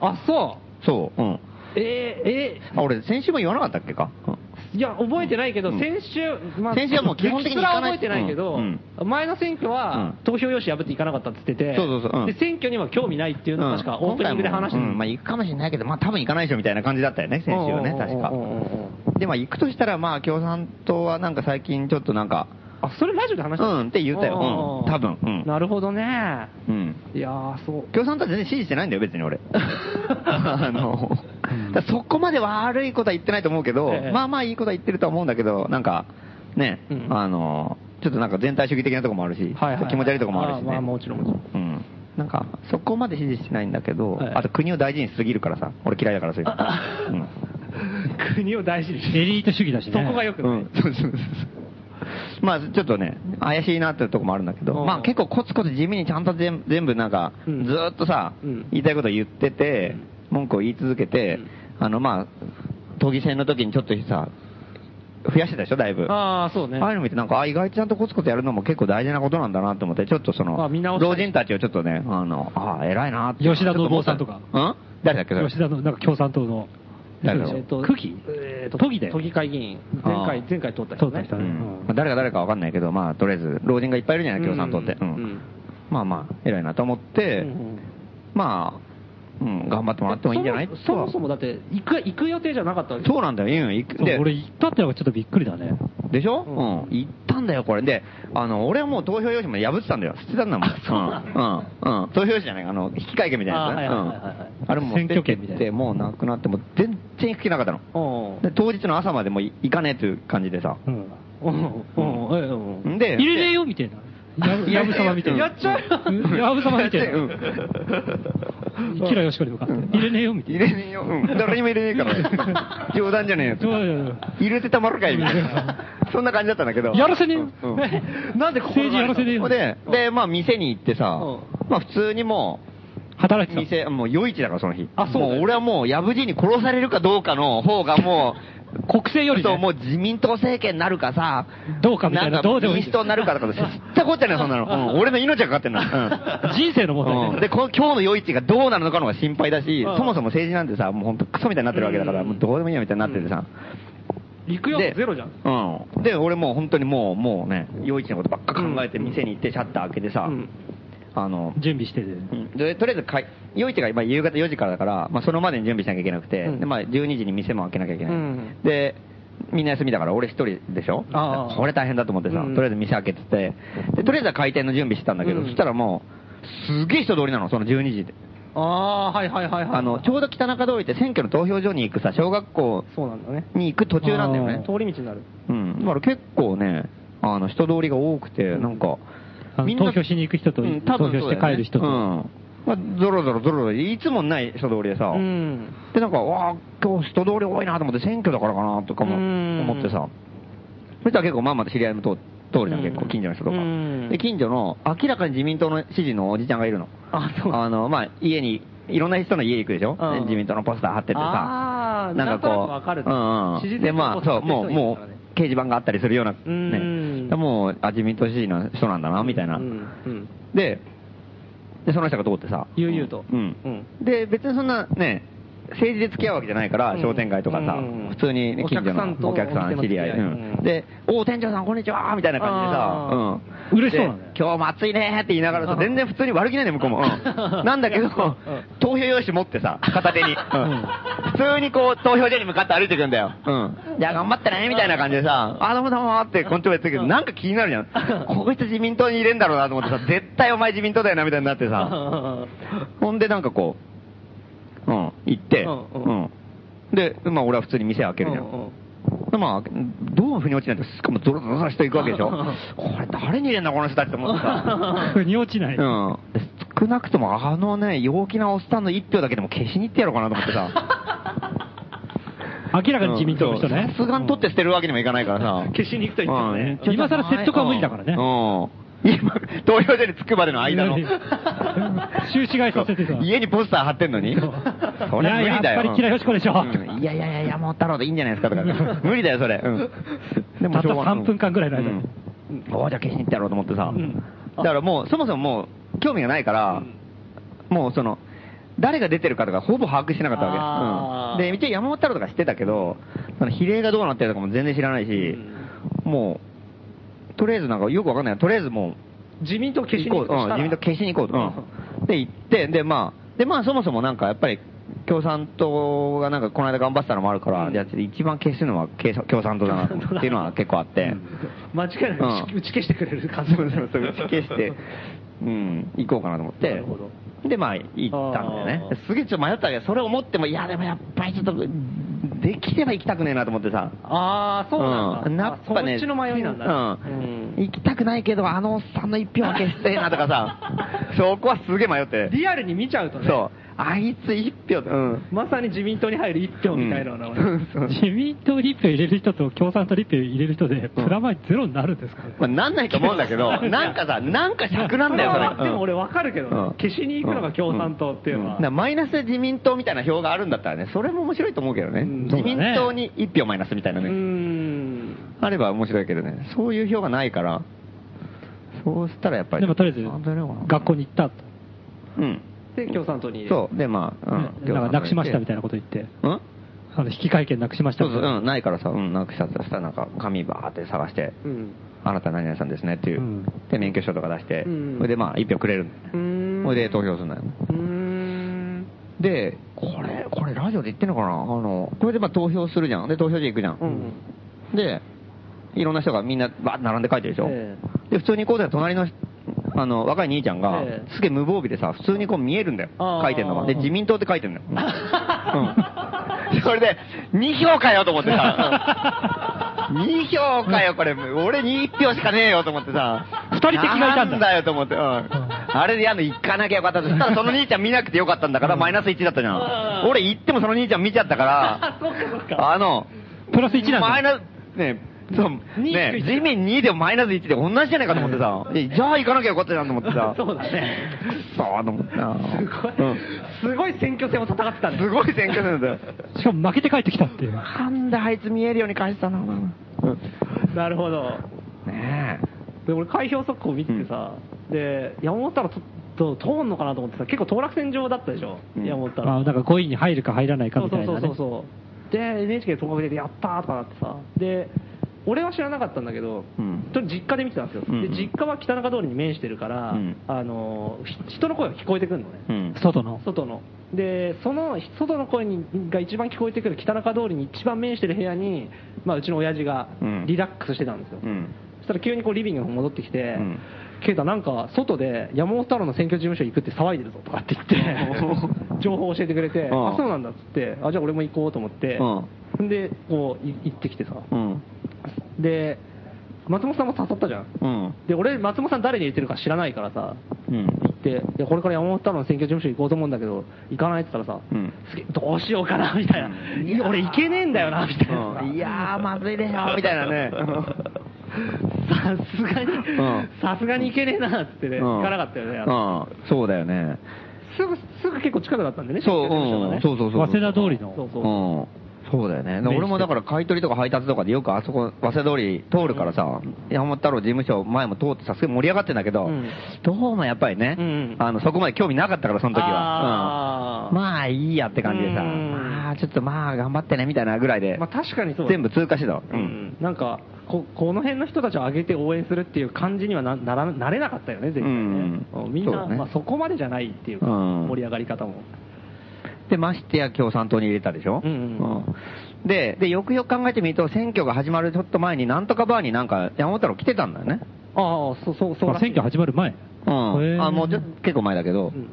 あ、そう。そう。うん。えー、えあ、俺、先週も言わなかったっけか？うんーいや、覚えてないけど、うん先週、ま先週はもう基本的に歴史行かないは覚えてないけど、うん前の選挙は、うん投票用紙破っていかなかったって言ってて、そうそうそううんで、選挙には興味ないっていうのを確かオープニングで話してうん、まあ行くかもしれないけど、まあ多分行かないでしょみたいな感じだったよね、先週はね、確かうんうんうんうんうん。で、まあ行くとしたら、まあ共産党はなんか最近ちょっとなんか、あ、それラジオで話した？うんって言ったよ。うん、多分。うん。なるほどね。うん。いやー、そう。共産党は全然支持してないんだよ、別に俺。あの、そこまで悪いことは言ってないと思うけど、ええまあまあいいことは言ってるとは思うんだけど、なんか、ね、うんあの、ちょっとなんか全体主義的なとこもあるし、はいはいはい気持ち悪いとこもあるしね。あまあもちろんもちろんうん。なんか、そこまで支持してないんだけど、はいあと国を大事にしすぎるからさ、俺嫌いだからそういう 国を大事にしエリート主義だしね。そこがよくない。うん、そうそうそう。まあ、ちょっとね、怪しいなっていうとこもあるんだけど、うん。まあ結構コツコツ地味にちゃんと全全部なんか、うん。ずーっとさ、うん。言いたいこと言ってて、文句を言い続けて、うん。あのまあ、都議選の時にちょっとさ、増やしてたでしょ、だいぶ。ああ、そうね。ああいうの見て、なんか、あ意外とちゃんとコツコツやるのも結構大事なことなんだなと思って、ちょっとその老人たちをちょっとね、あの、ああ、偉いなって。吉田信夫さんとか。うん？誰だっけそれ？吉田の、なんか共産党の、誰だろうえっと、区議？えっと、都議だよ都議会議員。前あ回、ー前回通った人ね。通った人ね。うん。うんまあ誰が誰かわかんないけど、まあ、とりあえず、老人がいっぱいいるじゃない、共産党って。うん。うん。まあまあ、偉いなと思って、うんうん。まあ、うん、頑張ってもらってもいいんじゃない？そもそもそもだって、行く、行く予定じゃなかったわけそうなんだよ、いいよ、行く。で、俺行ったってのがちょっとびっくりだね。でしょ？うんうん、行ったんだよ、これ。で、あの、俺はもう投票用紙も破ってたんだよ。捨てたんだもん。うん、うん、うん。投票用紙じゃない、あの、引換券みたいなやつね。あはいはいはいあれも選挙権みたいなで、もうなくなって、もう全然行く気なかったの。うんで、当日の朝までもう行かねえという感じでさ。うん。うんうんうんえうんんで、入れねえよみたいな。やぶさまみたいな。やっちゃううんやぶさまみたいうんな。キラヨシコに向かって。入れねえよみたいな。入れねえよ。うん。誰にも入れねえから。冗談じゃねえよ。入れてたまるかいみたいな。そんな感じだったんだけど。やらせねえ。なんでここ政治やらせねえよ。で、で、まあ店に行ってさう、まあ普通にもう、働いてた。店、もう夜市だからその日。あそう俺はもう、やぶじに殺されるかどうかの方がもう、国政よりそう、ね。もう自民党政権になるかさ、どうかみたいなどうでもいい民主党になるかとか、知ったこっちゃねえ、そんなの。うん俺の命がかかってんの。うん 人生の問題ね。うんで、この今日の夜市がどうなるのかのが心配だし、うんそもそも政治なんてさ、もう本当クソみたいになってるわけだから、うんもうどうでもいいやみたいになっててさ。行くよでゼロじゃん。うん。で、俺もう本当にもう、もうね、夜市のことばっか考えて店に行ってシャッター開けてさ、うんあの、準備してて。うんで、とりあえずかい、夜市がまあ夕方4時からだから、まあそのまでに準備しなきゃいけなくて、うんで、まあ12時に店も開けなきゃいけない。うんで、みんな休みだから俺一人でしょ？ああこれ大変だと思ってさ、うんとりあえず店開けてて、で、とりあえずは開店の準備してたんだけど、うんそしたらもう、すげえ人通りなの、その12時で。ああ、はいはいはいはい。あの、ちょうど北中通りって選挙の投票所に行くさ、小学校そうなんだね。に行く途中なんだよね。通り道になる。うん。だから結構ね、あの、人通りが多くて、なんか、あの投票しに行く人とうん多分投票して帰る人とそうん。まあ、ゾロゾロゾロゾロ、いつもない人通りでさ、うん。で、なんか、わあ、今日人通り多いなと思って、選挙だからかなとかもうん思ってさ、そしたら結構まあまた知り合いも通通るじゃん、うん結構近所の人とかうん。で、近所の明らかに自民党の支持のおじちゃんがいるの。あ、そう。あの、まあ、家に、いろんな人の家行くでしょ、うん自民党のポスター貼っててさ。なんかるうんうん。支持で、まあ、そう、もう、もうう、掲示板があったりするような、んね。もう、あ、自民党支持の人なんだな、みたいな。で、で、その人が通ってさ。悠々とうん。うんで、別にそんなね、政治で付き合うわけじゃないから、うん商店街とかさ、うん普通にねお近所客さんとのお客さん、知り合い。で、お店長さんこんにちはみたいな感じでさあ、うん。嬉しそう今日も暑いねって言いながらさ、全然普通に悪気ないね、向こうも。うんなんだけどん、投票用紙持ってさ、片手に。うん普通にこう、投票所に向かって歩いてくんだよ。うん。じゃあ頑張ってねみたいな感じでさ、あ、どうもどうもってこんちょば言ってるけど、なんか気になるじゃん。こいつ自民党に入れんだろうなと思ってさ、絶対お前自民党だよなみたいになってさ。ほんでなんかこう、うん、行って、ううんん。で、まあ俺は普通に店開けるじゃん。でまあ、どう腑に落ちないと、しかもゾロゾロゾロしていくわけでしょ。これ誰に入れんだこの人たちって思ってさ。腑に落ちない。うん。で少なくともあのね、陽気なおっさんの一票だけでも消しに行ってやろうかなと思ってさ。明らかに自民党の人ねうん。さすがに取って捨てるわけにもいかないからさ。消しに行くと言ってもねうん今更説得は無理だからねうん。今、投票所に着くまでの間の。収支買いさせてさ。家にポスター貼ってんのに。それ無理だよ。やっぱり嫌いよしこでしょ。うんいやいやいや、山本太郎でいいんじゃないですかとか。無理だよ、それ。うん。でたったしょうが3分間ぐらいの間にうんおじゃあ消しに行ってやろうと思ってさ。んだからもう、そもそももう、興味がないから、もうその、誰が出てるかとかほぼ把握してなかったわけ。うん。で、一応山本太郎とか知ってたけど、その比例がどうなってるとかも全然知らないし、もう、とりあえずなんかよくわかんない。とりあえずもう、自民党消しに行くとしたらうん自民党消しに行こうと。うんで、行って、で、まあ、で、まあ、そもそもなんか、やっぱり、共産党がなんか、この間頑張ってたのもあるから、じゃあ、一番消すのは共産党だな、っていうのは結構あって。間違いなく打ち消してくれる感じそうそうそう、打ち消して、うん、行こうかなと思って。で、まあ、行ったんだよね。すげえちょっと迷ったけど、それを思っても、いや、でもやっぱりちょっと、できれば行きたくねえなと思ってさ。ああそうなんだ、うんやっぱね、そっちの迷いなんだ、うん。行きたくないけど、あのおっさんの一票は消してえなとかさ、そこはすげえ迷って。リアルに見ちゃうとねそう。あいつ一票、うん。まさに自民党に入る一票みたいなのうん自民党立票入れる人と共産党立票入れる人で、プラマイゼロになるんですかね。まあ、なんないと思うんだけど、なんかさ、なんか尺なんだよ、それ。でも俺わかるけどね、うん消しに行くのが共産党っていうのは、マイナスで自民党みたいな票があるんだったらね、それも面白いと思うけどね。ん自民党に一票マイナスみたいなね。んあれば面白いけどね。そういう票がないから、そうしたらやっぱり。でもとりあえず学校に行ったと。うん。で共産党に。そう。で、まあ、うん。なんかなくしましたみたいなこと言って。うん？あの、引換券なくしましたそうそう、うん、ないからさ、うん、なくしたらなんか紙バーって探して、うん。あなた何々さんですねっていう。うん。で、免許証とか出して、うん。それでまあ、一票くれる。んだよね。うーん。それで投票するんだよ。ね。うーん。で、これ、これラジオで言ってんのかな？あの、これでまあ投票するじゃん。で、投票所行くじゃん。うん。で、いろんな人がみんなバーって並んで書いてるでしょ？えで、普通にこうで隣の、あの、若い兄ちゃんがええ、すげえ無防備でさ、普通にこう見えるんだよ。書いてんのが。で、自民党って書いてんだよ。うん。それで、2票かよと思ってさ、2票かよ、これ。俺に1票しかねえよと思ってさ、二人敵がいたんだなんだよと思って、うん。あれでやんの行かなきゃよかったとしたら、その兄ちゃん見なくてよかったんだから、マイナス1だったじゃん。俺行ってもその兄ちゃん見ちゃったから、あの、プラス1なんだマイナス、ね、そう、二ね、地面2でもマイナス1で同じじゃないかと思ってさ、えじゃあ行かなきゃよかったじゃんと思ってさ、そうだね。そうと思ってさ、すごい、うん。すごい選挙戦を戦ってたね。すごい選挙戦だよ。しかも負けて帰ってきたっていう。なんであいつ見えるように返したのうん。なるほど。ねで俺開票速報見ててさ、で山本太郎とと通んのかなと思ってさ結構当落線上だったでしょ、うん。山本太郎。まあ、なんか5位に入るか入らないかそうみたいうな、ね。そそうそうそうで NHK で当確でやったーとかなってさ。で俺は知らなかったんだけど、うんと実家で見てたんですよ、うんうんで実家は北中通りに面してるから、うんあのひ人の声が聞こえてくるのね、え。うん。外の。外のでその外の声にが一番聞こえてくる北中通りに一番面してる部屋に、まあ、うちの親父がうんリラックスしてたんですよ、うん。そしたら急にこうリビングの方戻ってきて、うんケイタなんか外で山本太郎の選挙事務所行くって騒いでるぞとかって言って 情報を教えてくれて、うん。あそうなんだっつってあじゃあ俺も行こうと思って、うん。でこうい行ってきてさ。うん。で松本さんも誘ったじゃん。うん。で俺松本さん誰に入れてるか知らないからさうん。行っていやこれから山本太郎の選挙事務所行こうと思うんだけど行かないって言ったらさ、うん。すげえどうしようかなみたいな、いや俺行けねえんだよなみたいな、いやー、まずいでしょ、みたいなね。さすがにん、さすがに行けねえなってね、うん行かなかったよね。うん、そうだよね。すぐ、すぐ結構近くだったんでね、そう、そうそうそう。早稲田通りの。そうそう。うん。そうだよね。俺もだから買い取りとか配達とかでよくあそこ、早稲田通り通るからさ、山本太郎事務所前も通ってさ、すごい盛り上がってんだけど、うんどうもやっぱりね、うんあの、そこまで興味なかったから、その時は。うんまあいいやって感じでさ、うんまあちょっとまあ頑張ってねみたいなぐらいで、まあ確かにそう。全部通過してたわ。う。ん。なんか、ここの辺の人たちを上げて応援するっていう感じにはなならなれなかったよね、絶対ね。うんみんな、ねまあそこまでじゃないっていうか、うん盛り上がり方も。で、ましてや共産党に入れたでしょ、うんうん。で、で、よくよく考えてみると、選挙が始まるちょっと前に、なんとかバーになんか山本太郎来てたんだよね。ああ、そうそうそう選挙始まる前。うん。あ、もう結構前だけど、うん。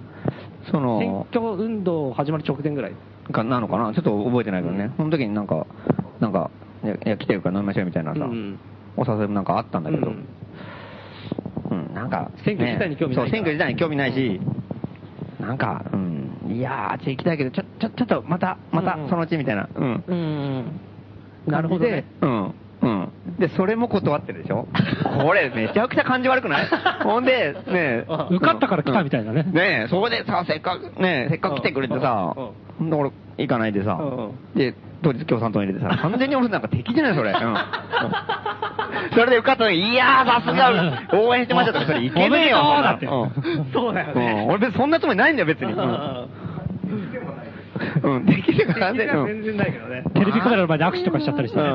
そ選の、挙運動始まる直前ぐらい。かなのかな？ちょっと覚えてないけどね。その時になんか、なんか、いや、いや来てるから飲みましょうみたいなさ、うんお誘いもなんかあったんだけど、ううんん、なんか、選挙自体に興味ないそう、選挙自体に興味ないし、なんか、うん、いやー、あっち行きたいけど、ちょ、ちょ、ちょっと、また、またそのうちみたいな、うん。うん。なるほどね。うん。うん。で、それも断ってるでしょ？これ、めちゃくちゃ感じ悪くない？ほんで、ねあ受かったから来たみたいなね。うん。ねえ、そこでさ、せっかく、ねえ、せっかく来てくれてさ、俺、行かないでさ。で、当日共産党に入れてさ、完全に俺なんか敵じゃない、それ。うん。うんそれで受かった時、いやー、さすが、応援してましたとか、それいけねえよ、おめでとうだってうんそうだようんね。俺別にそんなつもりないんだよ、別に。うん。うん、できるから全然ないけどね。テレビカメラの前で握手とかしちゃったりしてね。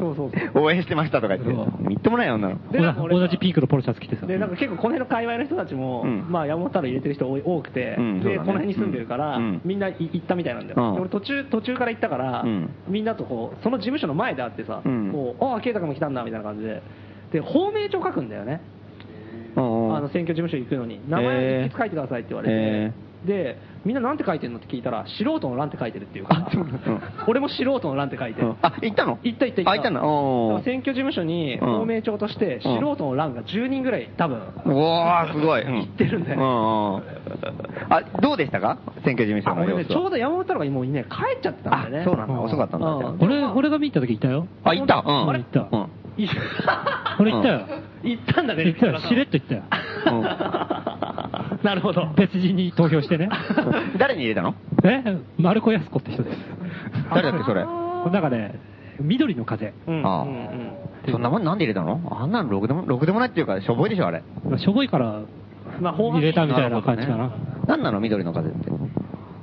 うんそうそうそう。応援してましたとか言って、みっともない女の。でなんか俺同じピンクのポロシャツ着てさ。で、なんか結構この辺の界隈の人たちも、うんまあ山本太郎入れてる人多い多くて、で、うんそうだねこの辺に住んでるから、うんみんない行ったみたいなんだよ。うんで俺途中、途中から行ったから、うんみんなとこう、その事務所の前で会ってさ、うんこう、ああ、圭太君も来たんだ、みたいな感じで。で、芳名帳書くんだよね。あの選挙事務所行くのに、名前一筆書いてくださいって言われて、へで、みんななんて書いてんのって聞いたら、素人の欄って書いてるっていうか。俺も素人の欄って書いて、うん。あ、行ったの？行った行った行った。あ、行ったの選挙事務所にうん。芳名帳として素人の欄が10人ぐらい多分、うわー、すごい。うん。行ってるんだよあ、どうでしたか？選挙事務所の様子は。ちょうど山本太郎がもうね、帰っちゃってたんだよね。あ、そうなんだ。遅かったんだ。俺、俺が見に行った時いたよ。あ、行った。うん。あれ？行ったうん。いい俺行ったよ。行ったんだね、行ったよ。しれっと行ったよ。なるほど。別人に投票してね。誰に入れたの？え？丸子靖子って人です。誰だっけ、それ？なんかね、緑の風。うんああそんなもんなんで入れたの？あんなのろくでも、ろくでもないっていうか、しょぼいでしょ、あれ。まあしょぼいからまあ、法入れたみたいな感じかな。何なの？緑の風って。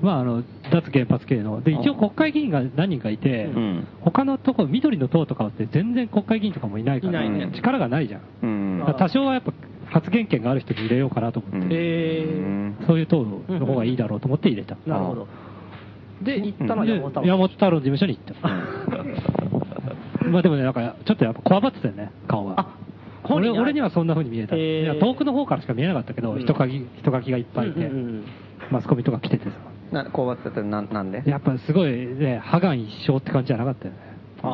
まあ、あの、脱原発系の。で、一応国会議員が何人かいて、うん他のとこ、緑の党とかって全然国会議員とかもいないから、いないね力がないじゃん。うん多少はやっぱ発言権がある人に入れようかなと思って、うんそういう党の方がいいだろうと思って入れた。ー、なるほど。で、行ったのはで山本太郎。山本太郎の事務所に行った。まあでもね、なんか、ちょっとやっぱこわばってたよね、顔が。俺俺にはそんな風に見えた。へー遠くの方からしか見えなかったけど、うん人影人影がいっぱいいて、うんうんうんマスコミとか来ててさ。な、こうやってたななんで？やっぱすごいね、破顔一生って感じじゃなかったよね。あ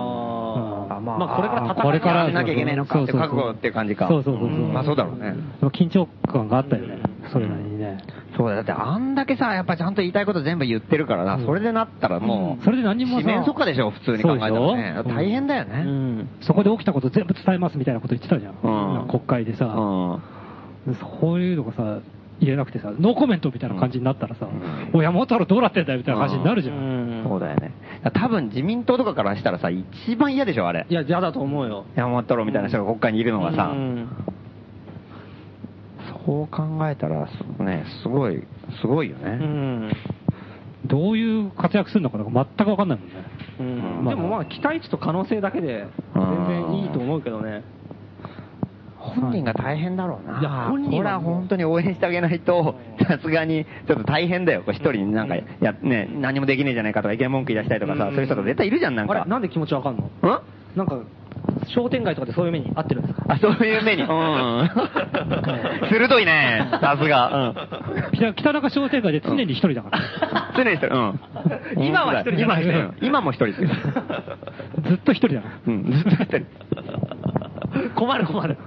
ーあまあまあ、これから戦いこれからなきゃいけないのかってそうそうそう覚悟っていう感じか。そうそうそうそうまあそうだろうね。緊張感があったよね、それなりにね。そうだ、だってあんだけさ、やっぱちゃんと言いたいこと全部言ってるからな、それでなったらもう、それで何にもさ四面楚歌でしょ、普通に考えたらね大変だよね。うん。そこで起きたこと全部伝えますみたいなこと言ってたじゃん。うん国会でさ、うん。そういうのがさ、言えなくてさ、ノーコメントみたいな感じになったらさ、お山本太郎どうなってんだよみたいな感じになるじゃん。うんそうだよね。多分自民党とかからしたらさ、一番嫌でしょ、あれ。いや、嫌だと思うよ。山本太郎みたいな人が国会にいるのがさう、んそう考えたら、すね、すごい、すごいようね。ん。どういう活躍するのかなんか全くわかんないもんね。うんまあでもまあ、期待値と可能性だけで、全然いいと思うけどね。本人が大変だろうな。いや本人は本当に応援してあげないと、さすがにちょっと大変だよ。一人になんか、や、ね、何もできねえじゃないかとか意見文句言い出したりとかさ、うんそういう人が絶対いるじゃん、なんか。あれ、なんで気持ちわかんの？うん？なんか、商店街とかでそういう目に遭ってるんですか？あ、そういう目に。うん。鋭いね。さすが。北北中商店街で常に一人だから。うん。常に一人。うん。今は一人今は一人。今も一人ですよ。ずっと一人だから。うん、ずっと一人。困る困る。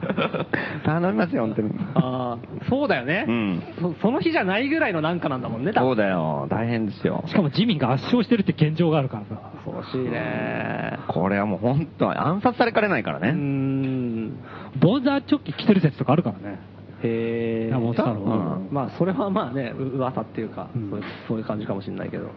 頼みますよ、本当に。ああ、そうだよね、うんそ。その日じゃないぐらいのなんかなんだもんね、そうだよ。大変ですよ。しかも自民が圧勝してるって現状があるからさ。恐ろしいね。これはもう本当、暗殺されかねないからね。ん。ボーダーチョッキ着てる説とかあるからね。へえ。山本太郎うんまあ、それはまあね、う噂っていうか、うんそういう感じかもしれないけど。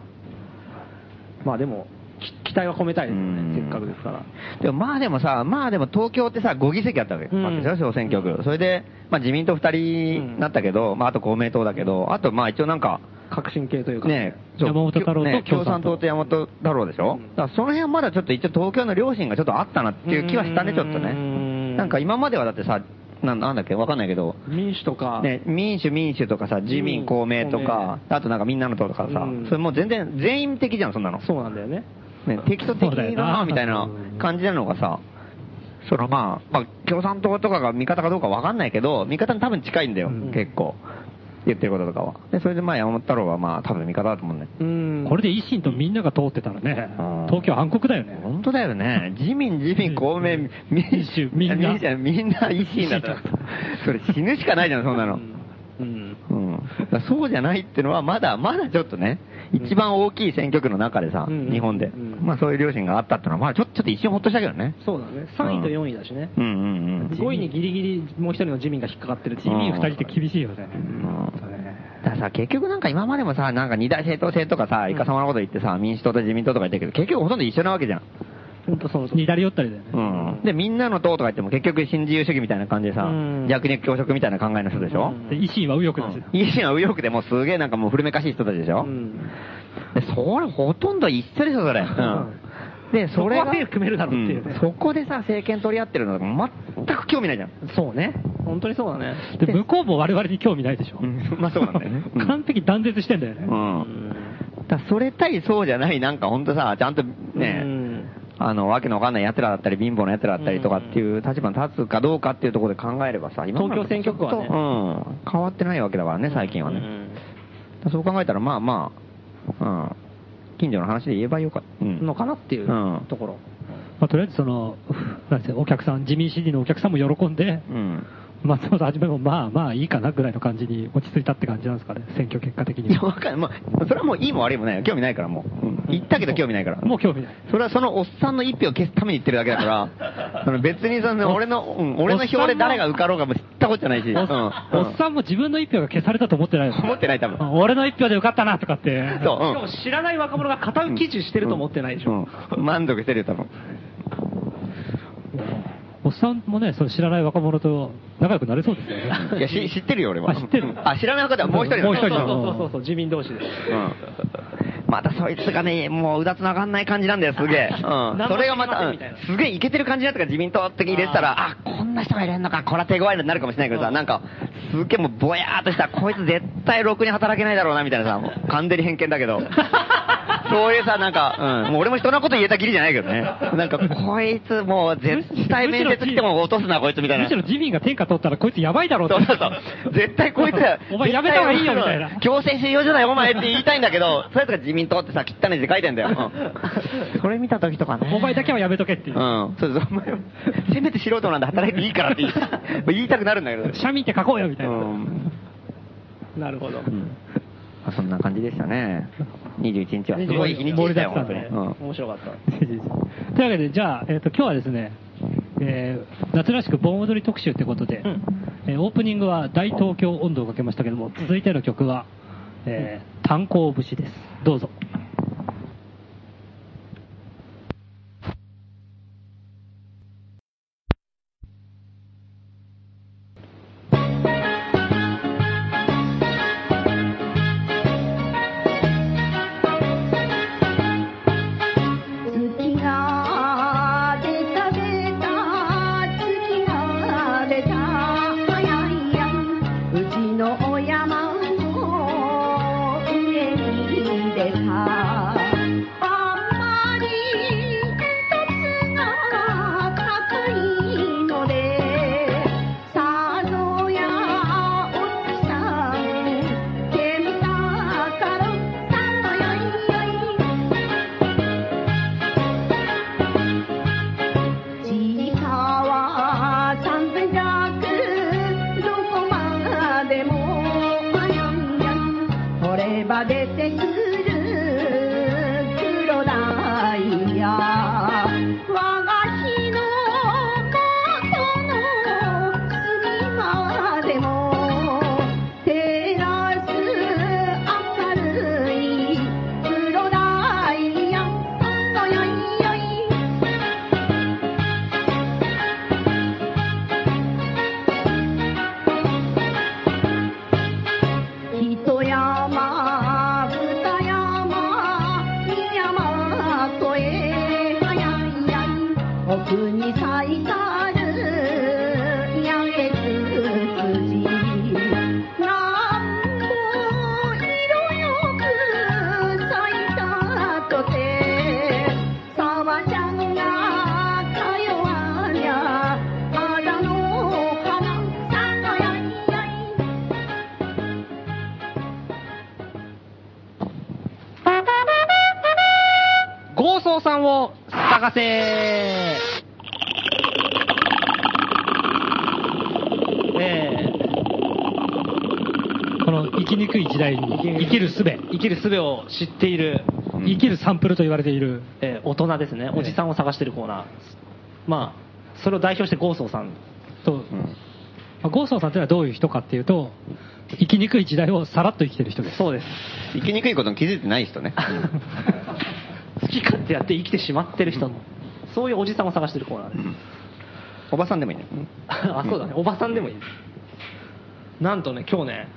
まあでも、き期待は込めたいですようん。ね、せっかくですから。でもまあでもさ、まあでも東京ってさ、5議席あったわけ。でしょ、小選挙区。それで、まあ自民党2人になったけど、まああと公明党だけど、あとまあ一応なんか、革新系というか。ね山本太郎とね共共産党と山本太郎でしょ、だからその辺はまだちょっと一応東京の両親がちょっとあったなっていう気はしたね、ちょっとうね。ん。なんか今まではだってさ、なんなんだっけ、わかんないけど、民主とか、ね、民主、民主とかさ、自民、公明とか、あとなんかみんなの党とかさ、うん。それもう全然、全員的じゃん、そんなの。そうなんだよね。ね、適当的だな、なみたいな感じなのがさ、そのまあ、まあ、共産党とかが味方かどうかわかんないけど、味方に多分近いんだよ、ん結構。言ってることとかは。で、それでまあ山本太郎はまあ多分味方だと思うんだよ。うんこれで維新とみんなが通ってたらねうん、東京暗黒だよね。本当だよね。自民、自民、公明、民主、みんな民主みんな維新だったら、それ死ぬしかないじゃん、そんなの。うん。そうじゃないってのは、まだ、まだちょっとね、一番大きい選挙区の中でさ、うん日本で、うんまあそういう両親があったってのは、まあちょっと、ちょっと一瞬ほっとしたけどね。そうだね。3位と4位だしね。うんうんうん。5位にギリギリもう一人の自民が引っかかってる自民二人って厳しいよね。うんだからさ、結局なんか今までもさ、なんか二大政党制とかさ、いかさまのこと言ってさ、民主党と自民党とか言ってるけど、結局ほとんど一緒なわけじゃん。本当その二だり寄ったりだよね。うん。で、みんなの党とか言っても結局新自由主義みたいな感じでさうん、弱肉強食みたいな考えの人でしょ？うんで維新は右翼だし。維新は右翼でもうすげえなんかもう古めかしい人たちでしょ？うん。で、それほとんど一緒でしょ、それ。うん。で、それがそこは手組めるだろうっていうねんそこでさ、政権取り合ってるのが全く興味ないじゃん。そうね。本当にそうだね。で、向こうも我々に興味ないでしょ。うんまあそうなんだよね。うん完璧断絶してんだよね。うん。だからそれ対そうじゃない、なんかほんとさ、ちゃんとね、うんあの、わけのわかんない奴らだったり、貧乏な奴らだったりとかっていう立場に立つかどうかっていうところで考えればさ、今東京選挙区はねうん。変わってないわけだからね、最近はね。そう考えたら、まあまあ、うん。近所の話で言えばよかった。うん。のかなっていううんところ。まあ、とりあえずその、お客さん、自民 CD のお客さんも喜んで、うん。松本はじめもまあまあいいかなぐらいの感じに落ち着いたって感じなんですかね、選挙結果的いや、には。わかんない。まあ、それはもういいも悪いもないよ。興味ないからもう。うん言ったけど興味ないから。もう興味ない。それはそのおっさんの一票を消すために言ってるだけだから、その別にその俺の、うん、俺の票で誰が受かろうがもう知ったことじゃないし、うん。おっさんも自分の一票が消されたと思ってないです思ってない多分。俺の一票で受かったなとかって。そう、しかも知らない若者が片受記事してると思ってないでしょ。うん。うん満足してるよ、多分。おっさんもね、その知らない若者と仲良くなれそうですよね。いや、し知ってるよ、俺は。あ知ってるあ、知らない方はもう一人もう一人そうのそうそうそう、自民同士で。うん。またそいつがね、もううだつの上がんない感じなんだよ、すげえ。うん。それがまた、うんすげえイケてる感じだったから自民党って入れてたら、あこんな人が入れんのか、これは手強いのになるかもしれないけどさ、なんか、すげえもうぼやーっとした、こいつ絶対ろくに働けないだろうな、みたいなさ、もう完全に偏見だけど。そういうさ、なんか、うん、もう俺も人のこと言えたきりじゃないけどね。なんか、こいつもう絶対面接来ても落とすな、こいつみたいな。むしろ自民が天下取ったらこいつやばいだろうってそうそうそう。絶対こいつお前やめた方がいいよみたいな強制収容所だよ、お前って言いたいんだけど、そういうやつが自民党ってさ、汚い字書いてんだよ。うんそれ見た時とかね。お前だけはやめとけっていうう。ん。そうそう、お前はせめて素人なんで働いていいからって言い言いたくなるんだけど。社民って書こうよみたいな。うん。なるほど。うんまあそんな感じでしたね。21日はすごい日にちでしたよ、本当に。うん面白かった。というわけで、じゃあ、えっ、と、今日はですね、えー夏らしく盆踊り特集ということで、うんえーオープニングは大東京温度をかけましたけども、続いての曲は、えー炭鉱節です。どうぞ。きる術、ー生きる術を知っている、生きるサンプルと言われている。えー大人ですね。おじさんを探してるコーナー。まあ、それを代表してゴーソーさん。と、まあゴーソーさんというのはどういう人かっていうと、生きにくい時代をさらっと生きてる人です。そうです。生きにくいことに気づいてない人ね。好き勝手やって生きてしまってる人の、そういうおじさんを探してるコーナーです。おばさんでもいいね。あ、そうだね。おばさんでもいい。なんとね、今日ね、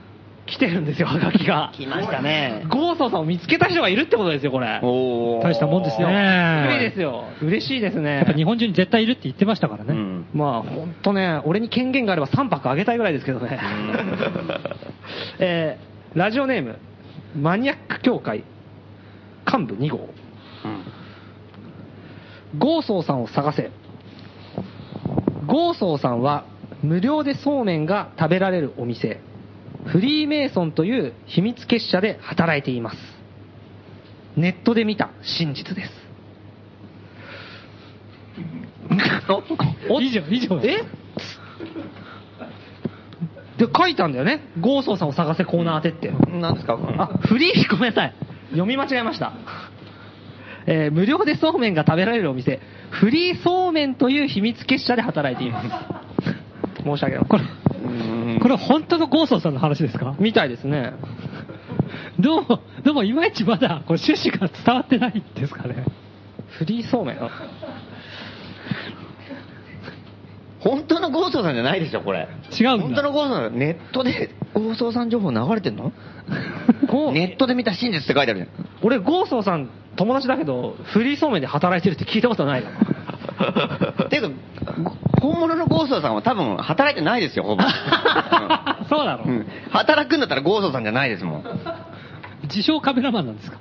来てるんですよ、はがきが。来ましたね。ゴーソーさんを見つけた人がいるってことですよ、これ。大したもんですびっくりね。ですよ。嬉しいですね。やっぱ日本中に絶対いるって言ってましたからね。うん。まあ、本当ね、俺に権限があれば3泊あげたいぐらいですけどね。えーラジオネーム、マニアック協会、幹部2号。ゴーソーさんを探せ。ゴーソーさんは、無料でそうめんが食べられるお店、フリーメイソンという秘密結社で働いています。ネットで見た真実です。お以上、以上。え？で、書いたんだよね。ゴーソーさんを探せコーナー当てって。何ですか？あ、フリー、ごめんなさい。読み間違えました。えー無料でそうめんが食べられるお店、フリーそうめんという秘密結社で働いています。申し訳ない。これ、これ本当のゴーソーさんの話ですか？みたいですね。どうも、どうもいまいちまだこれ趣旨が伝わってないんですかね？フリーそうめん？あ本当のゴーソーさんじゃないでしょ、これ。違うんだ本当のゴーソーさん、ネットでゴーソーさん情報流れてんのネットで見た真実って書いてあるじゃん。俺、ゴーソーさん友達だけど、フリーそうめんで働いてるって聞いたことないな。ていうか、本物のゴーソーさんは多分働いてないですよ、ほぼ。そうなの、うん働くんだったらゴーソーさんじゃないですもん。自称カメラマンなんですか？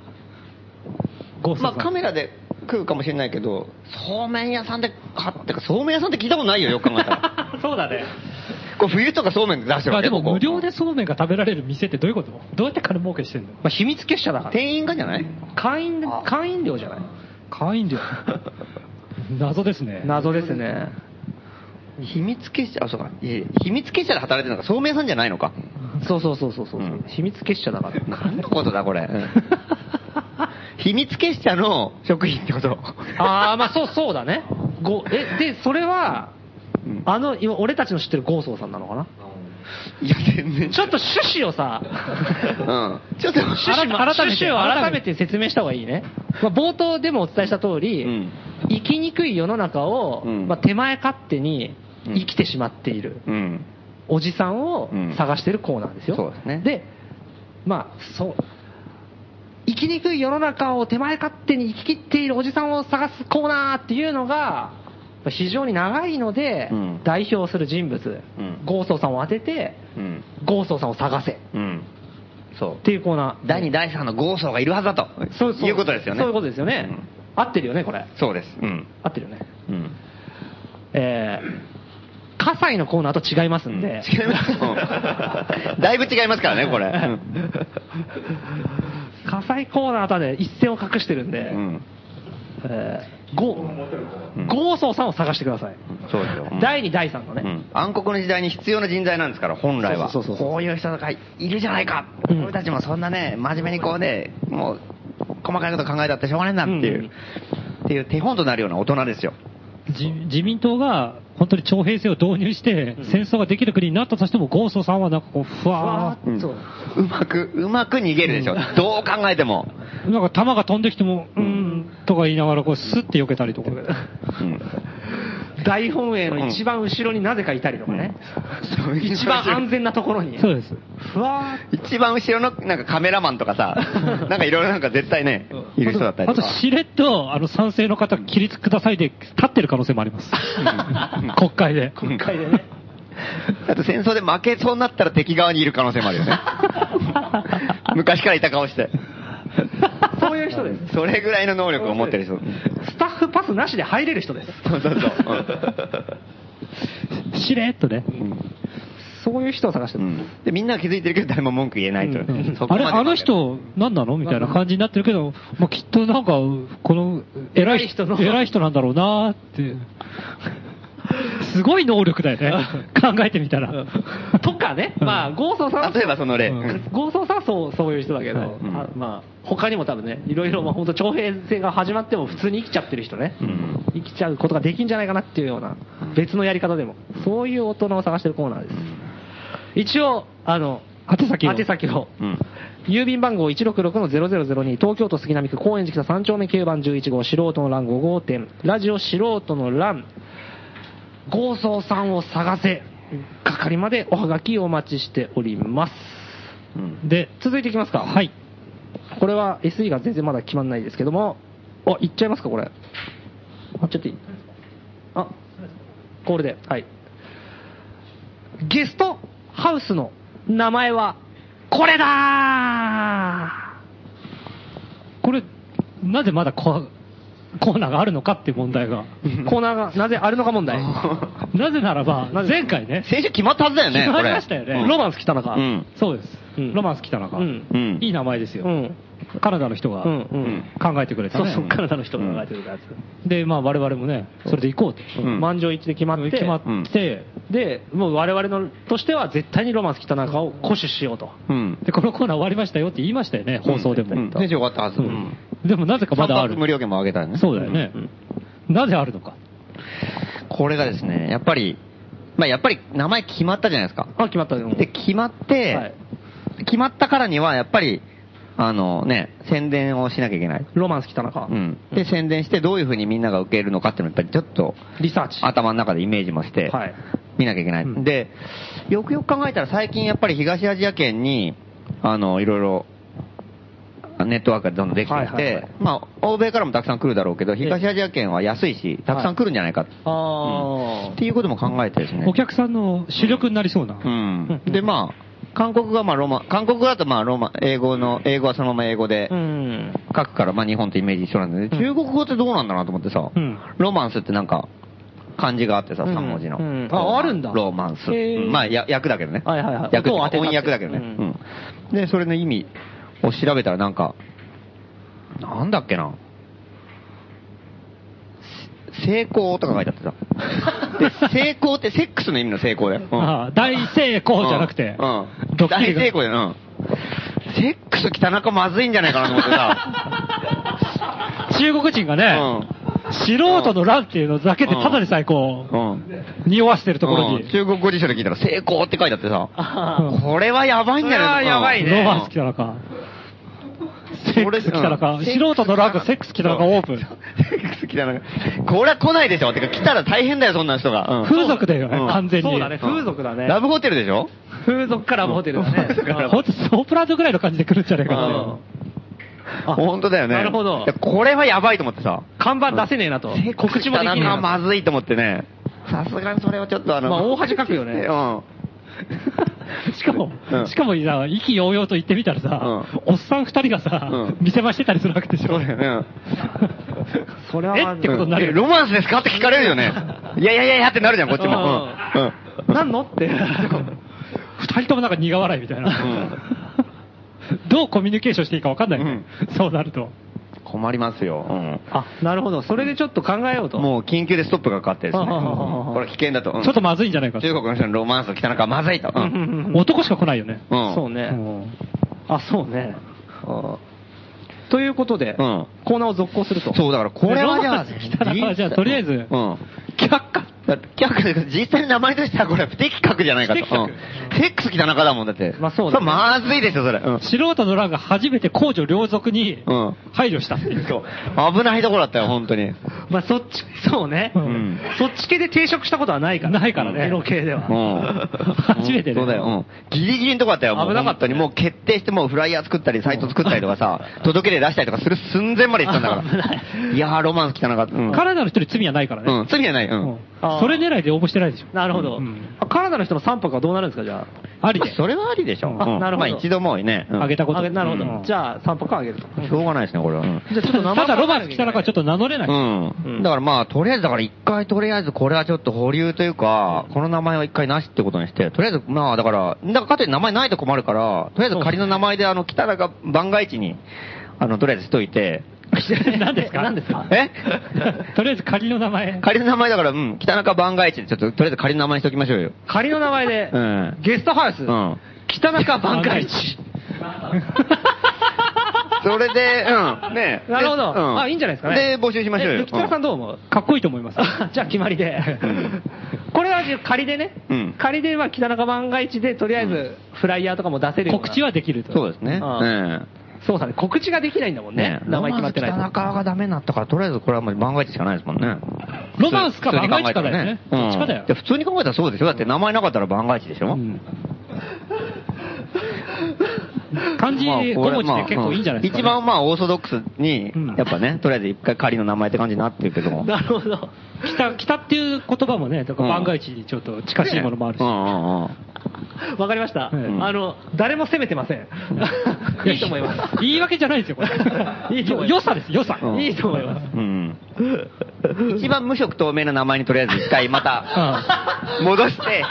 ゴーソーまあさん。カメラで食うかもしれないけど、そうめん屋さんで買ってか、そうめん屋さんって聞いたことないよ、よく考えたら。そうだね。これ冬とかそうめん出してるまあでもわけここ無料でそうめんが食べられる店ってどういうこと？どうやって金儲けしてんの？まあ、秘密結社だから。店員がじゃない？会員、会員料じゃない？会員料。謎ですね。謎ですね。秘密結社、あ、そうか。いえ秘密結社で働いてるのか、そうめん屋さんじゃないのか。そうそうそうそうそう、うん秘密結社だから。何のことだ、これ？秘密結社の職員ってこと。ああ、まあそうそうだね。ごえ、で、それは、うんあの、今俺たちの知ってるゴーソーさんなのかな？いや、全然。ちょっと趣旨をさ、うん。ちょっと、趣旨も改めて趣旨を改めて説明した方がいいね。まあ、冒頭でもお伝えした通り、うん生きにくい世の中を、うんまあ、手前勝手に生きてしまっているうん。おじさんをうん探してるコーナーですよ。そうですねで、まあ、そう。生きにくい世の中を手前勝手に生き切っているおじさんを探すコーナーっていうのが、非常に長いので、うん代表する人物、うんゴーソーさんを当てて、うん。ゴーソーさんを探せっうん。そう。ていうコーナー。第2、第3のゴーソーがいるはずだと。そういうことですよね。そういうことですよね。合ってるよね、これ。そうです。うん。合ってるよね。うん。えー、葛西のコーナーと違いますんで。違います。うん だいぶ違いますからね、これ。うん葛西コーナーとはね、一線を隠してるんで、うん。えー、ゴうんゴーソーさんを探してください。そうですよ。うん第2、第3のね。うん暗黒の時代に必要な人材なんですから、本来は。そうそうそうそうこういう人がいるじゃないか。うん俺たちもそんなね、真面目にこうね、もう、細かいこと考えたってしょうがないんだっていう、うんっていう手本となるような大人ですよ。自自民党が本当に徴兵制を導入して、戦争ができる国になったとしても、ゴーソーさんはなんかこう、ふわーうんそううまく、うまく逃げるでしょ。どう考えても。なんか弾が飛んできても、うーん、とか言いながら、こう、スッて避けたりとか。うん大本営の一番後ろになぜかいたりとかね。一番安全なところに。そうです。ふわ一番後ろのなんかカメラマンとかさ、なんかいろいろなんか絶対ね、いる人だったりあと、とか。しれっと、あの、賛成の方、起立くださいで、立ってる可能性もあります。国会で。ー。一回でね。あと戦争で負けそうになったら敵側にいる可能性もあるよね。昔からいた顔して。そういう人です。それぐらいの能力を持ってる人。スタッフパスなしで入れる人です。そうそうそう。しれっとね。そういう人を探してる。うんで、みんなが気づいてるけど誰も文句言えないとあれ、あの人、何なの？みたいな感じになってるけど、まあ、きっとなんか、この、偉い人、偉い人の偉い人なんだろうなって。すごい能力だよね。考えてみたら。とかね。まあ、ゴーソーさん。例えばその例。うんゴーソーさんはそう、そういう人だけど、まあ、他にも多分ね、いろいろ、まあ本当徴兵制が始まっても普通に生きちゃってる人ね、うん生きちゃうことができんじゃないかなっていうような、別のやり方でも、そういう大人を探してるコーナーです。一応、あの、宛先を宛先を。うん。郵便番号166-0002東京都杉並区高円寺北3丁目9番11号素人の欄5号店ラジオ素人の欄ゴーソーさんを探せ係までおはがきお待ちしております。うん。で、続いていきますか。はい。これは SE が全然まだ決まんないですけども。あいっちゃいますかこれ。あちょっといい。あこれで。はい。ゲストハウスの名前はこれだこれ、なぜまだココーナーがあるのかっていう問題が。ー コーナーがなぜあるのか問題 なぜならば、前回ね、先週決まったはずだよね、決ま。りましたよねうんロマンス北中うん。そうです。うんロマンス北中。うんうん。いい名前ですよ。うんカナダの人が考えてくれたね。そうそうカナダの人が考えてるやつ、で、まあ我々もね、それで行こうと。うん満場一致で決まって決まって、でもう我々のとしては絶対にロマンス北中を固守しようとうん。で、このコーナー終わりましたよって言いましたよね、放送でも。うん。先週終わったはず。うん。でもなぜかまだある。無料券もあげたよね。そうだよね。なぜあるのか。これがですね、やっぱり、まあやっぱり名前決まったじゃないですか。あ決まったよで、決まって、はい決まったからには、やっぱり、あのね、宣伝をしなきゃいけない。ロマンス北中、うん。で、宣伝してどういうふうにみんなが受けるのかっていうのをやっぱりちょっとリサーチ頭の中でイメージもしてはい、見なきゃいけない。うんで、よくよく考えたら最近やっぱり東アジア圏に、あの、いろいろ、ネットワークがどんどんできてきはいはいはいて、まあ、欧米からもたくさん来るだろうけど、東アジア圏は安いし、たくさん来るんじゃないか。あっていうことも考えてですね。お客さんの主力になりそうな。うん。で、まあ、韓国がまあロマ、韓国語だとまあロマ、英語の、英語はそのまま英語であうん書くから、まあ日本とイメージ一緒なんで、ね中国語ってどうなんだなと思ってさ、うんロマンスってなんか、漢字があってさ、うん3文字の。うんああるんだロマンス。まあ、や訳だけどね。はいはいはい訳、音を当てたって翻訳だけどね。ううんん。で、それの意味を調べたらなんか、なんだっけな。成功とか書いてあってさ。で、成功ってセックスの意味の成功だよ。うんああ大成功じゃなくて、うん。大成功だよ。うん。セックス北中まずいんじゃないかなと思ってさ。中国人がね、素人の乱っていうのだけでただでさえこうん。うん。う、匂わしてるところに、うん中国語辞書で聞いたら性交って書いてあってさ。これはやばいんじゃないこれはやばいねロマンス来たのか。セックス来たのか、うん素人の乱がセックス来たのかオープン。セックス北中。これは来ないでしょ。てか来たら大変だよ、そんな人が。うん風俗だよね、うん完全に。そうだね風俗だねラブホテルでしょ？風俗からホテルだね ほんとソープランドぐらいの感じで来るんじゃないか本当だよね。なるほどいやこれはやばいと思ってさ。看板出せねえなと告知もできねえなまずいと思ってね。さすがにそれはちょっとあの。まあ大恥かくよねうん。しかも、うんしかもさ、意気揚々と言ってみたらさ、おっさん二人がさ、うん見せ場してたりするわけでしょ。そうだよね。それはえってことになるロマンスですかって聞かれるよね。い やいやいやいやってなるじゃん、こっちも。うん。うん。なんのって二人ともなんか苦笑いみたいな。どうコミュニケーションしていいか分かんないよね、そうなると。困りますよ。うん。あなるほどそれでちょっと考えようともう緊急でストップがかかってですね。はははははこれ危険だと。うんちょっとまずいんじゃないかと中国の人のロマンスを汚くはまずいと。うん。男しか来ないよね。うん。そうねうんあそうねということで、うんコーナーを続行するとそう、だからこれはじゃあ、じゃあとりあえずうん。却下。実際に名前としてはこれ不適格じゃないかと。うんセックス北中だもんだって。まあそうだねれまずいですよ、それ。うん素人の欄が初めて公序良俗にうん配慮したっていう。そう。危ないところだったよ、本当に。まあそっち、そうね。んそっち系で定食したことはないから。ないからねエロ系では。うん。初めてねそうだよ。うん。ギリギリのとこだったよ。もう危なかったねもう決定してもうフライヤー作ったり、サイト作ったりとかさ、届け出出したりとかする寸前まで行ったんだから。いやー、ロマンス汚かった。うん。カナダの人に罪はないからね。うん、罪はない。うん。あーそれ狙いで応募してないでしょ。なるほど、うんあカナダの人の3泊はどうなるんですか、じゃあ？りで。それはありでしょ。あうんなるほどまあ一度もうね。うんあげたこと。あ。なるほど。うんじゃあ3泊はあげると。しょうがないですね、これは。うんじゃあちょっと名前ただロマンス北中はちょっと名乗れない。うん。だからまあ、とりあえずだから一回とりあえずこれはちょっと保留というか、この名前は一回なしってことにして、とりあえずまあだから、だからかといって名前ないと困るから、とりあえず仮の名前であの、北中番外地に、あの、とりあえずしといて、何ですか？何ですか？え？とりあえず仮の名前。仮の名前だから、うん、北中番外地でちょっととりあえず仮の名前にしときましょうよ。仮の名前で、うん。ゲストハウス、うん。北中挽回地。それで、うん、ねなるほどでうんあいいんじゃないですかねで、募集しましょうよ。え北中さんどう思う、かっこいいと思います。あじゃあ決まりで。これは仮でね、うん仮では北中万が一でとりあえずフライヤーとかも出せる告知はできると。そうですね。あうん。そうだね、告知ができないんだもんね。名前決まってないと。ロマンス北中がダメになったから、とりあえずこれはもう番外地しかないですもんね。ロマンスか普通に番外地かだよねどっちかだよ普通に考えたらそうでしょだって名前なかったら番外地でしょ漢字まあこれ5文字で結構いいんじゃないですか、ねまあ一番まあオーソドックスにうん、やっぱね、とりあえず一回仮の名前って感じになってるけども。なるほど。北、北っていう言葉もね、だから番外地にちょっと近しいものもあるし。うんうんうん。わかりました。うんあの、誰も責めてません。いいと思います。言い訳じゃないですよ、これ。いいと思います良さです、良さ。うんいいと思います。うん。一番無色透明な名前にとりあえず一回また、戻して、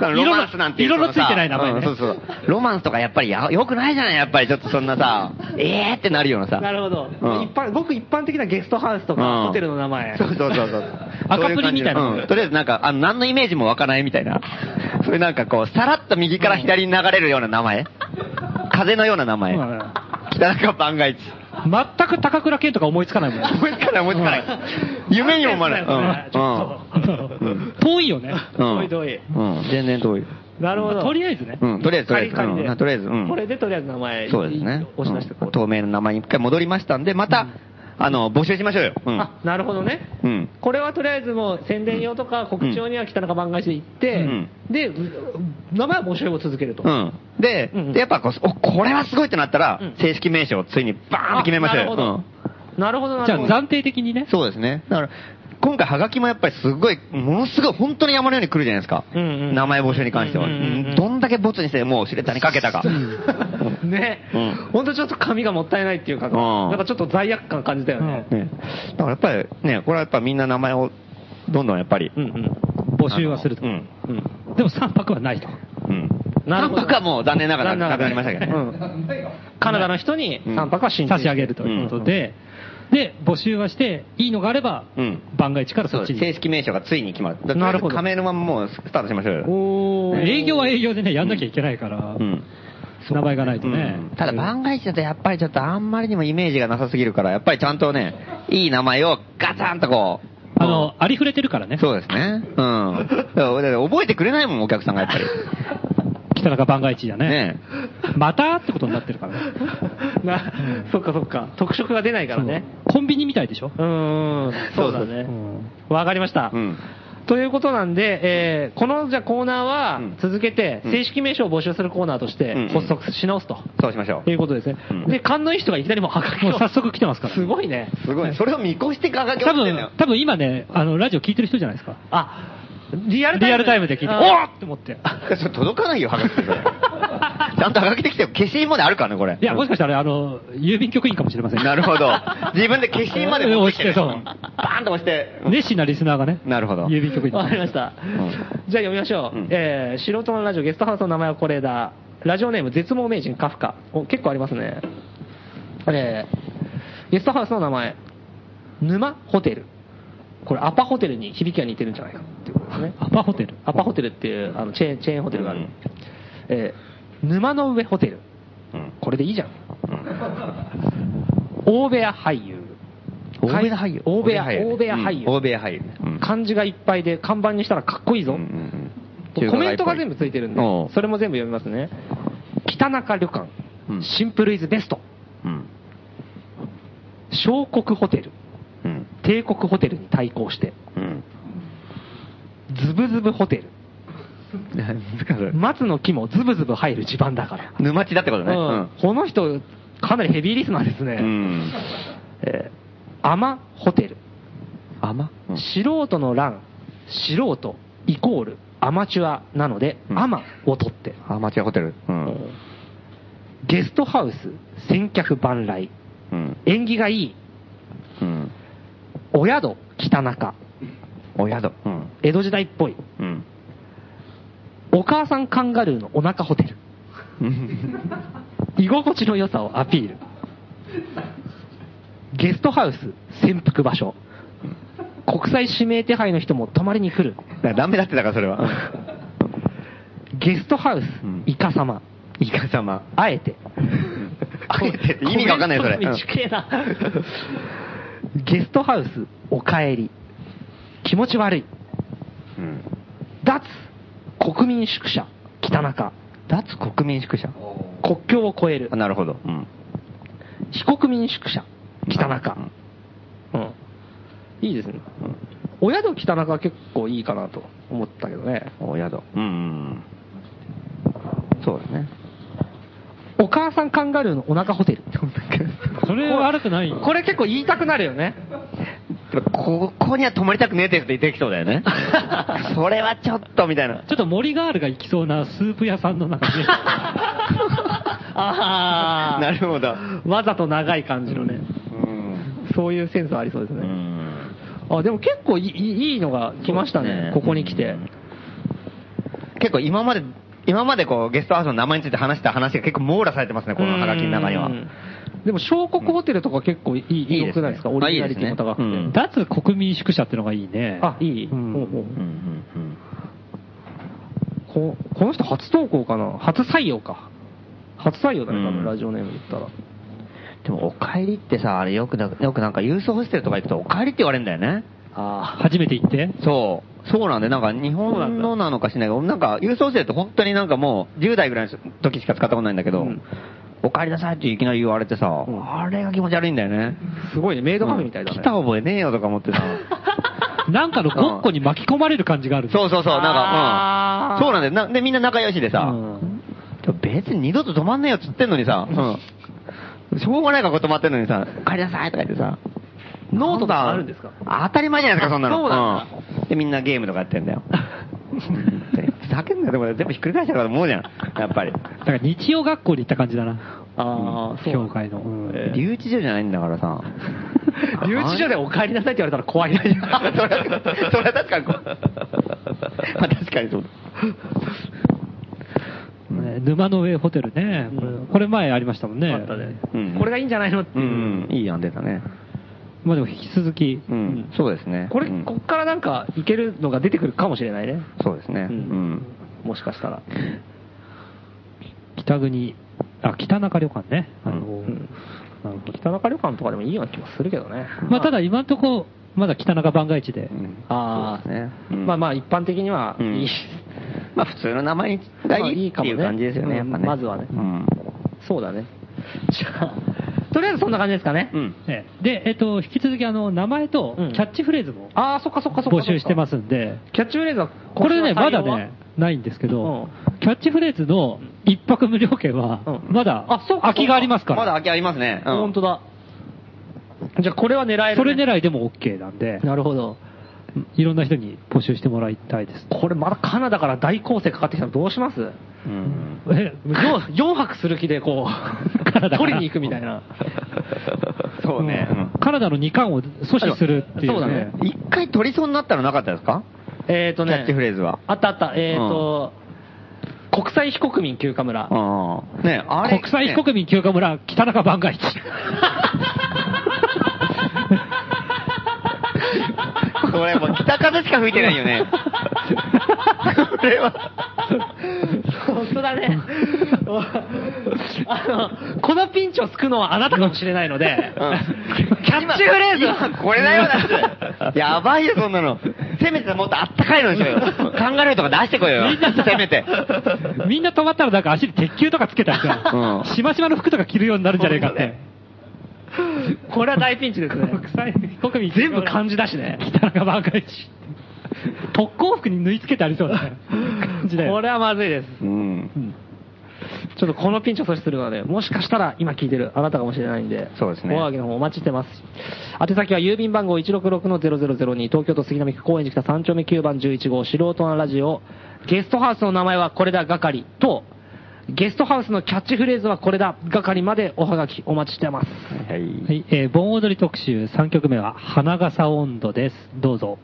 ロマンスなんていう色のそのさついてない名前ねうんそうそう。ロマンスとかやっぱりやよくないじゃない、やっぱりちょっとそんなさ、えーってなるようなさ。なるほど。うん一般、僕一般的なゲストハウスとか、うんホテルの名前。そうそうそうそう。赤プリみたいなとりあえずなんか、あの、何のイメージも湧かないみたいな。そういうなんかこう、さらっと右から左に流れるような名前？風のような名前？うん北中番外地。全く高倉健とか思いつかないもん。思いつかない思いつかない。夢にも思わない。遠いよね。うん。遠い遠いうん。全然遠い。なるほど。とりあえずね。うん。とりあえず、とりあえず。とりあえず、うん。これでとりあえず名前、そうですね。押し出して透明の名前に一回戻りましたんで、また、あの、募集しましょうよ。うん。あ、なるほどね。うん。これはとりあえずもう宣伝用とか告知用には北中番外地で行って、うんで、名前は募集を続けると。うん。で、うんでやっぱこう、お、これはすごいってなったら、うん正式名称をついにバーンと決めましょうよ。あなるほどなるほど、なじゃあ。暫定的にね。そうですね。だから、今回ハガキもやっぱりすごい、ものすごい本当に山のように来るじゃないですか。うんうん名前募集に関しては。うんうんうんどんだけボツにしてもうシュレッダーにかけたか。ね、うん本当ちょっと紙がもったいないっていうか、んなんかちょっと罪悪感感じたよね。ね。だからやっぱりね、これはやっぱみんな名前をどんどんやっぱり。うんうん。募集はすると。うん。でも3泊はないと。うん。なるほど3泊はもう残念ながらなくなりましたけどね。うんカナダの人に3泊は申請差し上げるということで、で、募集はして、いいのがあれば、うん番外地からそっちに。正式名称がついに決まる。だからなるほど亀沼ももうスタートしましょうよ。おー営業は営業でね、やんなきゃいけないから、うん。名前がないとね。うんただ番外地だとやっぱりちょっとあんまりにもイメージがなさすぎるから、やっぱりちゃんとね、いい名前をガツンとこう。あの、ありふれてるからね。そうですね。うん。覚えてくれないもん、お客さんがやっぱり。北中番外地だね。ねまたってことになってるからね。な、そっかそっか。特色が出ないからね。コンビニみたいでしょ？うーん、そうだね。わかりました。うん。ということなんで、えーこのじゃあコーナーはうん続けてうん正式名称を募集するコーナーとしてうん発足し直すと。そうしましょということですね。うんで、勘のいい人がいきなりもうはがきをもう早速来てますから。すごいね。う。すごい。それを見越してかがきを多分、。多分今ね、あの、ラジオ聞いてる人じゃないですか。あ、リアルタイムリアルタイムで聞いて、おあーって思って。それ届かないよ、はがきそれ。ちゃんとはがきできてよ。消印まであるからね、これ。いや、もしかしたら、あの、郵便局員かもしれません。なるほど。自分で消印まで持ってきて、押してそうバーンと押して。熱心なリスナーがね。なるほど郵便局員わかりました。じゃあ読みましょう。うんえー素人のラジオゲストハウスの名前はこれだ。ラジオネーム絶望名人カフカ。お結構ありますね。えーゲストハウスの名前、沼ホテル。これアパホテルに響きが似てるんじゃないかですね。アパホテル。アパホテルっていうあのチェーンチェーンホテルがある。うんえー沼の上ホテル。うんこれでいいじゃん。大部屋俳優。大部屋俳優。大部屋、大部屋俳優。うん大部屋俳優ね。うんうん漢字がいっぱいで看板にしたらかっこいいぞ。コメントが全部ついてるんでおう、それも全部読みますね。北中旅館、うんシンプルイズベスト、うん。小国ホテル、うん。帝国ホテルに対抗して、うん。ズブズブホテル、松の木もズブズブ入る地盤だから。沼地だってことね。うんこの人、かなりヘビーリスナーですね。うん。えー、アマホテル。甘素人の欄、素人イコールアマチュアなので、うんアマを取って、アマチュアホテル。うん。ゲストハウス、千客万来、うん。縁起がいい、うん。お宿、北中、お宿。うん。江戸時代っぽい、うん。お母さんカンガルーのお腹ホテル、居心地の良さをアピール、ゲストハウス、潜伏場所、国際指名手配の人も泊まりに来る、ダメだってだからそれは。ゲストハウスうん、イカ様、イカ様。あえて、あえてって意味がわかんないそれ。ゲストハウス、お帰り。気持ち悪い。うん。脱国民宿舎、北中。脱国民宿舎。国境を越えるあ。なるほど。うん。非国民宿舎、北中。うん。いいですね。お宿北中は結構いいかなと思ったけどね。お宿。うんうん。そうだね。お母さんカンガルーのお腹ホテル。それ悪くないこれ結構言いたくなるよね。でもここには泊まりたくねえって人いてきそうだよね。それはちょっとみたいな。ちょっと森ガールが行きそうなスープ屋さんの中で。あなるほど。わざと長い感じのね。うん。そういうセンスありそうですね。うん。あ、でも結構いいいいのが来ましたね、ここに来て。結構今まで、今までこうゲストハウスの名前について話した話が結構網羅されてますね、このハガキの中にはう。んでも、小国ホテルとか結構いい、いい、いいですね。良くないですかオリジナリティも高くて。脱国民宿舎ってのがいいね。あ、いい、うん。ほうほう。うんうんここの人初投稿かな？初採用か。初採用だね、多うん。分、ラジオネームで言ったら。でも、お帰りってさ、あれよくな、よくなんか郵送ホステルとか行くと、お帰りって言われるんだよね。あ初めて行って？そう。そうなんで、なんか日本のなのかしないけど、なんか郵送ホステルって本当になんかもう10代ぐらいの時しか使ったことないんだけど、うんお帰りなさいっていきなり言われてさ、んあれが気持ち悪いんだよね。あ、すごいね、メイドカフェみたいだね。来た覚えねえよとか思ってさ。なんかのごっこに巻き込まれる感じがある。そうそうそう、なんか、うん。そうなんだよ。なで、みんな仲良しでさ、うん別に二度と止まんねえよっつってんのにさ、うん。しょうがないからこう止まってんのにさ、帰りなさいとか言ってさ、ノートだあるんですか？当たり前じゃないですか、そんなの。そうなんうんで、みんなゲームとかやってんだよ。ふざけんなよ、でも全部ひっくり返したから思うじゃん、やっぱり。だから日曜学校に行った感じだな。ああ、そう教会の。うんえ留置所じゃないんだからさ。留置所でお帰りなさいって言われたら怖いね。それはそれは確かにこう。まあ確かにそうね沼の上ホテルね。これこれ前ありましたもんね。あったねうんこれがいいんじゃないのってういう。ん、いい案出たね。まあでも引き続き、うん、そうですね。これ、うんこっからなんかいけるのが出てくるかもしれないね。そうですね。ううんん。もしかしたら。北国、あ、北中旅館ね。あの。北中旅館とかでもいいような気もするけどね。まあただ今のところ、まだ北中番外地で。うんあそうですね。うんまあまあ一般的にはうんいい。まあ普通の名前がいまあいいかもねいっていう感じですよね、まずはねうん。そうだね。じゃあ、とりあえずそんな感じですかね。うん。ええで、えっと、引き続きあの、名前とうんキャッチフレーズもああ、そっかそっかそっか。募集してますんで、キャッチフレーズは。これね、まだね、ないんですけどう、キャッチフレーズの一泊無料券はうん、まだあそうか空きがありますから。まだ空きありますね。うん本当だ。じゃあこれは狙える、ね。それ狙いでも OK なんで、なるほど。いろんな人に募集してもらいたいです。これまだカナダから大構成かかってきたらどうします？うん。え 4, 泊する気でこう、カナダから取りに行くみたいな。そうね。うんカナダの2冠を阻止するっていう、そうだね一回取りそうになったのなかったですか？えっ、とね。キャッチフレーズは。あったあった。えっ、と、国際非国民休暇村。ああ。ねあれ。国際非国民休暇村、北中番外地。これもう北風しか吹いてないよね。これは。本当だね。あの、このピンチを救うのはあなたかもしれないので、うんキャッチフレーズは今これだよ、だって。やばいよ、そんなの。せめてもっとあったかいのにしようよ。カンガルーとか出してこいよ。せめて。みんな止まったらなんか足に鉄球とかつけたりさ、しましまの服とか着るようになるんじゃねえかって。これは大ピンチですね。国際国民全部漢字だしね。北中万が一。特攻服に縫い付けてありそうだね。感じだよこれはまずいです。うん。ちょっとこのピンチを阻止するのはね、もしかしたら今聞いてるあなたかもしれないんで、そうですねおはぎの方お待ちしてます。宛先は郵便番号166-0002、東京都杉並区高円寺北3丁目9番11号、素人のラジオ、ゲストハウスの名前はこれだ係と、ゲストハウスのキャッチフレーズはこれだ係までおはがきお待ちしてます。はい。はい、えー盆踊り特集3曲目は花笠温度です。どうぞ。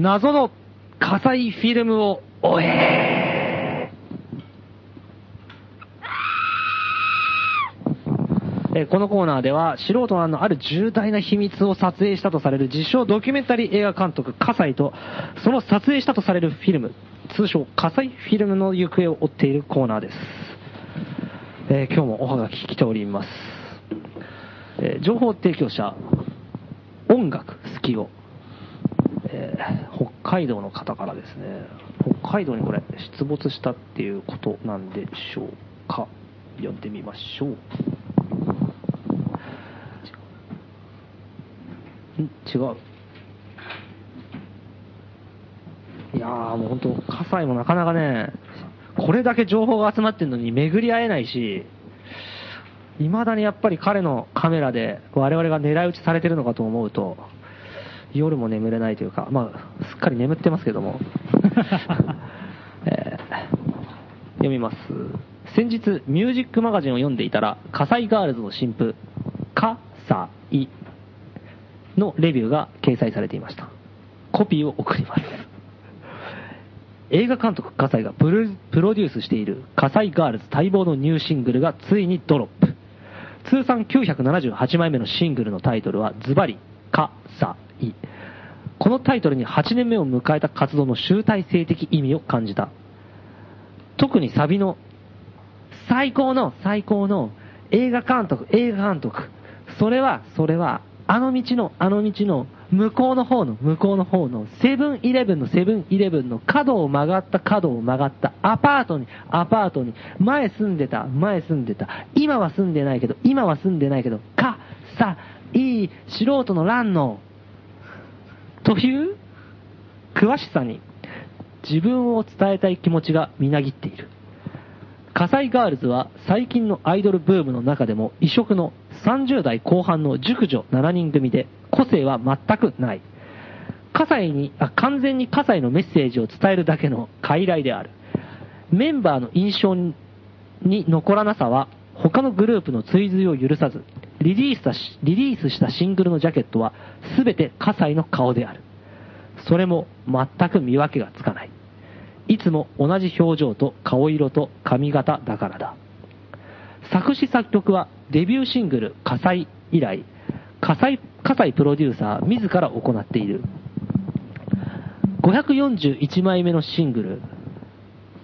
謎の火災フィルムを追え。えこのコーナーでは素人のある重大な秘密を撮影したとされる自称ドキュメンタリー映画監督葛西とその撮影したとされるフィルム通称葛西フィルムの行方を追っているコーナーです、えー今日もおはがき来ております、えー情報提供者音楽好きを海道の方からですね、北海道にこれ出没したっていうことなんでしょうか？読んでみましょう。ん？違う。いやーもう本当、葛西もなかなかね、これだけ情報が集まってるのに巡り合えないし、未だにやっぱり彼のカメラで我々が狙い撃ちされてるのかと思うと、夜も眠れないというか、まあ、すっかり眠ってますけども。えー読みます。先日、ミュージックマガジンを読んでいたら、火災ガールズの新譜、カサイのレビューが掲載されていました。コピーを送ります。映画監督葛西がプロデュースしている火災ガールズ待望のニューシングルがついにドロップ。通算978枚目のシングルのタイトルはズバリ、火災。このタイトルに8年目を迎えた活動の集大成的意味を感じた。特にサビの最高の最高の映画監督、映画監督。それは、それは、あの道の、あの道の、向こうの方の、向こうの方の、セブンイレブンのセブンイレブンの角を曲がった角を曲がったアパートに、アパートに、前住んでた、前住んでた、今は住んでないけど、今は住んでないけど、か、さ、いい、素人の乱の、という詳しさに自分を伝えたい気持ちがみなぎっている。火災ガールズは最近のアイドルブームの中でも異色の30代後半の熟女7人組で個性は全くない。葛西にあ、完全に葛西のメッセージを伝えるだけの傀儡である。メンバーの印象に残らなさは他のグループの追随を許さず、リリースしたリリースしたシングルのジャケットは全て葛西の顔である。それも全く見分けがつかない。いつも同じ表情と顔色と髪型だからだ。作詞作曲はデビューシングル火災以来、火災、火災プロデューサー自ら行っている。541枚目のシングル、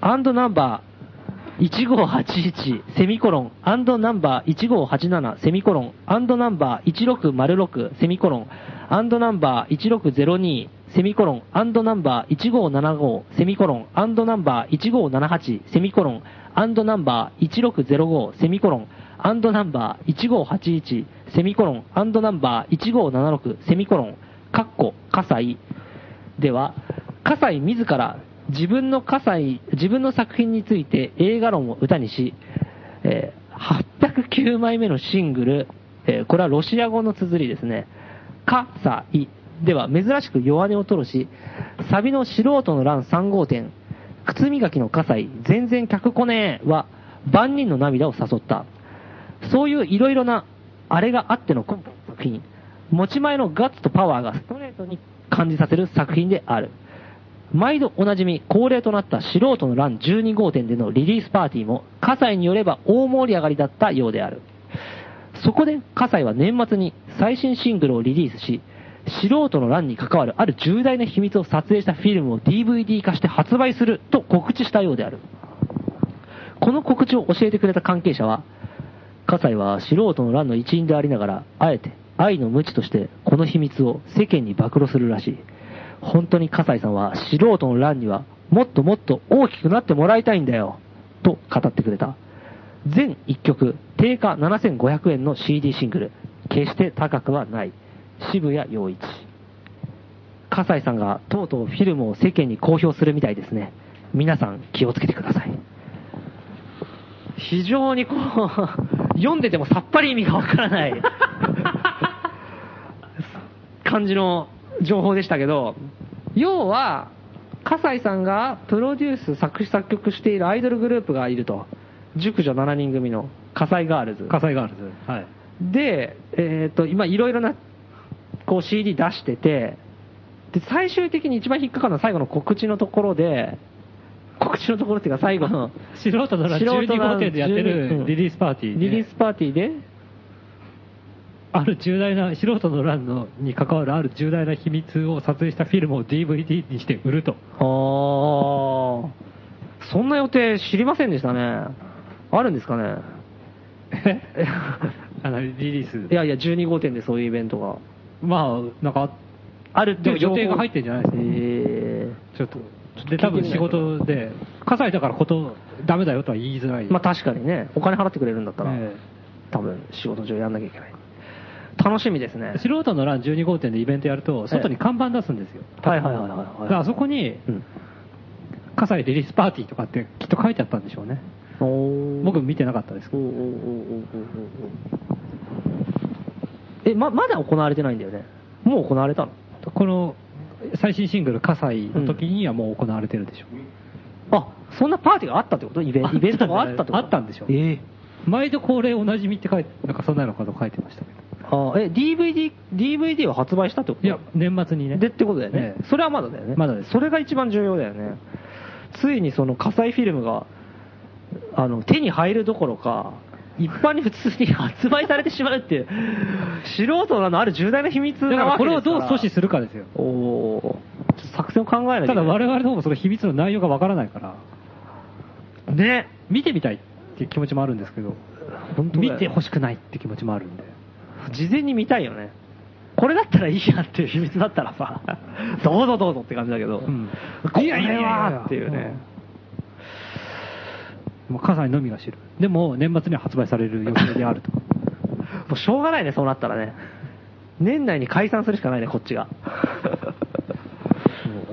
アンドナンバー1581セミコロン、アンドナンバー1587セミコロン、アンドナンバー1606セミコロン、アンドナンバー1602セミコロン、アンドナンバー1575セミコロン、アンドナンバー1578セミコロン、アンドナンバー1605セミコロン、アンドナンバー1581セミコロン、アンドナンバー1576セミコロン、カッコ、葛西では、葛西自ら自分の葛西、自分の作品について映画論を歌にし、えー809枚目のシングル、えーこれはロシア語の綴りですね。葛西では珍しく弱音を吐露し、サビの素人の欄3号店、靴磨きの葛西、全然客来ねえは万人の涙を誘った。そういういろいろな、あれがあっての今回の作品。持ち前のガッツとパワーがストレートに感じさせる作品である。毎度おなじみ恒例となった素人の欄12号店でのリリースパーティーも、葛西によれば大盛り上がりだったようである。そこで葛西は年末に最新シングルをリリースし、素人の欄に関わるある重大な秘密を撮影したフィルムを DVD 化して発売すると告知したようである。この告知を教えてくれた関係者は、葛西は素人の乱の一員でありながら、あえて愛の無知としてこの秘密を世間に暴露するらしい。本当に葛西さんは素人の乱にはもっともっと大きくなってもらいたいんだよ。と語ってくれた。全1曲、定価7500円の CD シングル。決して高くはない。渋谷陽一。葛西さんがとうとうフィルムを世間に公表するみたいですね。皆さん気をつけてください。非常にこう、読んでてもさっぱり意味がわからない 感じの情報でしたけど、要は、葛西さんがプロデュース、作詞作曲しているアイドルグループがいると。熟女7人組の葛西ガールズ。火災ガールズ。はい。で、えっ、と、今いろいろな、こう CD 出してて、で、最終的に一番引っかかるのは最後の告知のところで、告知のところっていうか最後の、素人のら素人12の号店でやってうんるリリースパーティーで、リリースパーティーで、ある重大な、素人の欄のに関わるある重大な秘密を撮影したフィルムを DVD にして売ると。あー、そんな予定知りませんでしたね。あるんですかね。あのリリース。いやいや、12号店でそういうイベントが。まあ、なんか、あるって予定が入ってんじゃないですか。えちょっと。で、多分仕事で、火災だからこと、ダメだよとは言いづらい。ーまあ確かにね、お金払ってくれるんだったら、え多分仕事上やんなきゃいけない。楽しみですねえ。素人の欄12号店でイベントやると、外に看板出すんですよ。はいはいはいはい。あそこに、うん火災リリースパーティーとかってきっと書いてあったんでしょうね。僕見てなかったですけど。え、ま、まだ行われてないんだよね？もう行われたの？この最新シングル、火災の時にはもう行われてるでしょう。あ、そんなパーティーがあったってこと？イベあイベントがあったってこと？あったんでしょええ毎度恒例おなじみって書いて、なんかそんなのこと書いてましたけど。あえ、DVD、DVD を発売したってこと？いや、年末にね。でってことだよねえ。えそれはまだだよね。まだですそれが一番重要だよね。ついにその火災フィルムが、あの、手に入るどころか、一般に普通に発売されてしまうっていう、素人なのある重大な秘密だからなわこれをけですから。どう阻止するかですよ。おお作戦を考えないけた。だ我々の方もその秘密の内容がわからないから、ね。見てみたいっていう気持ちもあるんですけど、見てほしくないって気持ちもあるんで。事前に見たいよね。これだったらいいやっていう秘密だったらさ、どうぞどうぞって感じだけど、うんこれはっていうね。もう火災のみが知る。でも年末には発売される予定であると。もうしょうがないね、そうなったらね。年内に解散するしかないね、こっちが。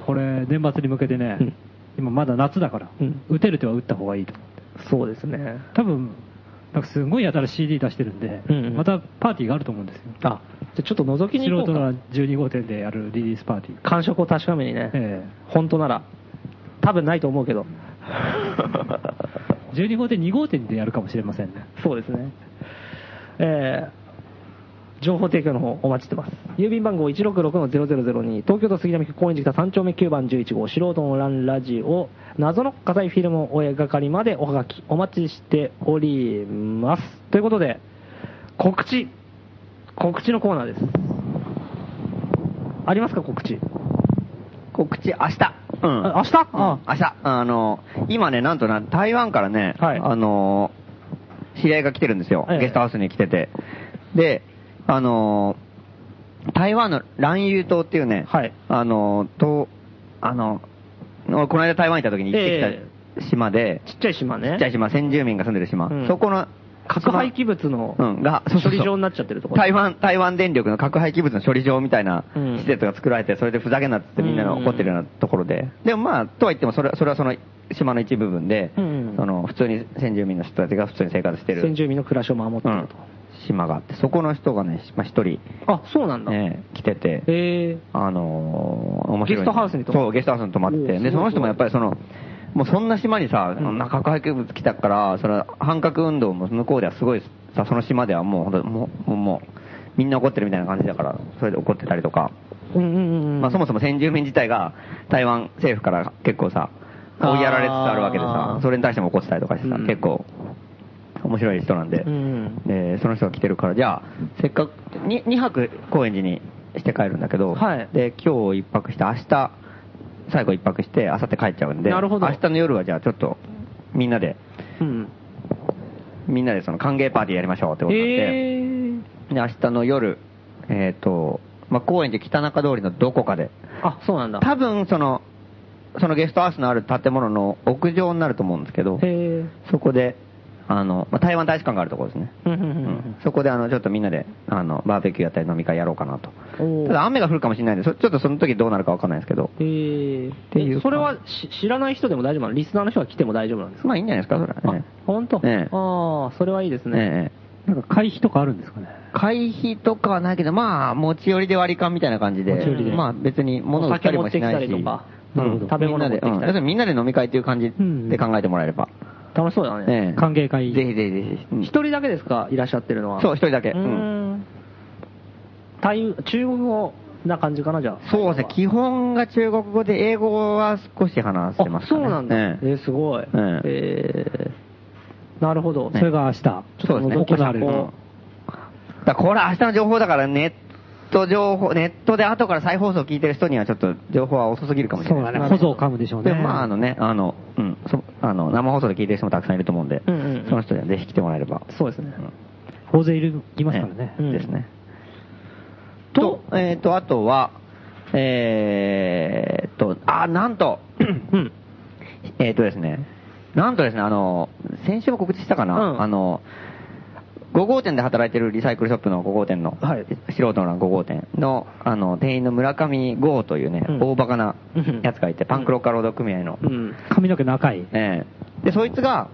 これ年末に向けてね、うん今まだ夏だから、うん打てる手は打った方がいいと。そうですね。多分、なんかすごいやたら CD 出してるんで、うんうんまたパーティーがあると思うんですよ。あ、じゃあちょっと覗きに行こうか。素人の12号店でやるリリースパーティー。感触を確かめにね。え本当なら。多分ないと思うけど。え12号店2号店でやるかもしれませんね。そうですね。え情報提供の方お待ちしてます。郵便番号166-0002、東京都杉並区高円寺北3丁目9番11号、素人のランラジオ、謎の火災フィルムをお描かりまでおはがきお待ちしております。ということで、告知、告知のコーナーです。ありますか、告知？告知、明日。うん。あ明日？あ明日。あの、今ね、なんとな、台湾からね、はいあの、知り合いが来てるんですよ。ええゲストハウスに来てて。で、あの、台湾の蘭友島っていうね、はいあの、と、あの、俺この間台湾行った時に行ってえきた島で、ちっちゃい島ね。ちっちゃい島、先住民が住んでる島。うんそこの、核廃棄物のうん、が、処理場になっちゃってるところ。台湾、台湾電力の核廃棄物の処理場みたいなうん施設が作られて、それでふざけんなってみんなが怒ってるようなところで。でもまあ、とは言っても、それそれはその島の一部分で、うんその普通に先住民の人たちが普通に生活してる、先住民の暮らしを守ってうんると。島があって、そこの人がね、まあ一人、あ、そうなんだ。ね、来てて、えあのー面白い。ゲストハウスに泊まってそう、ゲストハウスに泊まってて。で、その人もやっぱりその、もうそんな島にさ、核廃棄物来たから、その反核運動も向こうではすごいさ、その島ではもう本当もう、もう、もうみんな怒ってるみたいな感じだから、それで怒ってたりとか。うんうんうんうん。まあそもそも先住民自体が台湾政府から結構さ、追いやられつつあるわけでさそれに対しても怒ってたりとかしてさ、うん結構面白い人なんで、うんで、その人が来てるから、じゃあ、せっかく、に 2, 泊高円寺にして帰るんだけど、はいで、今日一泊して、明日、最後一泊して、明後日帰っちゃうんで、なるほど明日の夜はじゃあちょっと、みんなで、うん。みんなでその歓迎パーティーやりましょうってことになって、えー。で、明日の夜、えっ、と、まあ、高円寺北中通りのどこかで、あ、そうなんだ。多分その、そのゲストハウスのある建物の屋上になると思うんですけど、へそこで、あの、まあ、台湾大使館があるところですね。ー。うんうんううんんそこであの、ちょっとみんなで、あの、バーベキューやったり飲み会やろうかなと。ただ雨が降るかもしれないんで、そちょっとその時どうなるかわかんないですけど。えー。ていうそれはし知らない人でも大丈夫なの？リスナーの人が来ても大丈夫なんですか？まあいいんじゃないですか、それはね。本当？ええああ、それはいいですね。ええなんか会費とかあるんですかね？会費とかはないけど、まあ、持ち寄りで割り勘みたいな感じで、持ち寄りでまあ別に物を売ったりもしないし。お酒持ってきたりとかうんなるほど食べ物で、うん要するにみんなで飲み会っていう感じうんで考えてもらえれば。楽しそうだね。ええ歓迎会。ぜひぜひぜひ。うん一人だけですか？いらっしゃってるのは。そう、一人だけ。ううんーん。台中国語な感じかな、じゃあ？そうですね、基本が中国語で、英語は少し話してますあ。そうなんだ。えええーすごい。ええーなるほど。それが明日、そうですね。行われる。うんだからこれ明日の情報だからネット情報、ネットで後から再放送聞いてる人にはちょっと情報は遅すぎるかもしれない。そうだね、保存を噛むでしょうね。でもまああのね、あの、うん、そあの、生放送で聞いてる人もたくさんいると思うんで、うんうんうんその人にはぜひ来てもらえれば。そうですね。大勢いる、いますからね。うんですね。とと、えっ、と、あとは、えーっと、あ、なんと、うん。えっ、とですね、なんとですね、あの、先週も告知したかな、うんあの、5号店で働いてるリサイクルショップの5号店の、はい素人の5号店の、あの、店員の村上剛というね、うん大バカなうんやつがいて、パンクロッカー労働組合の、うん。髪の毛の赤い。ええで、そいつが、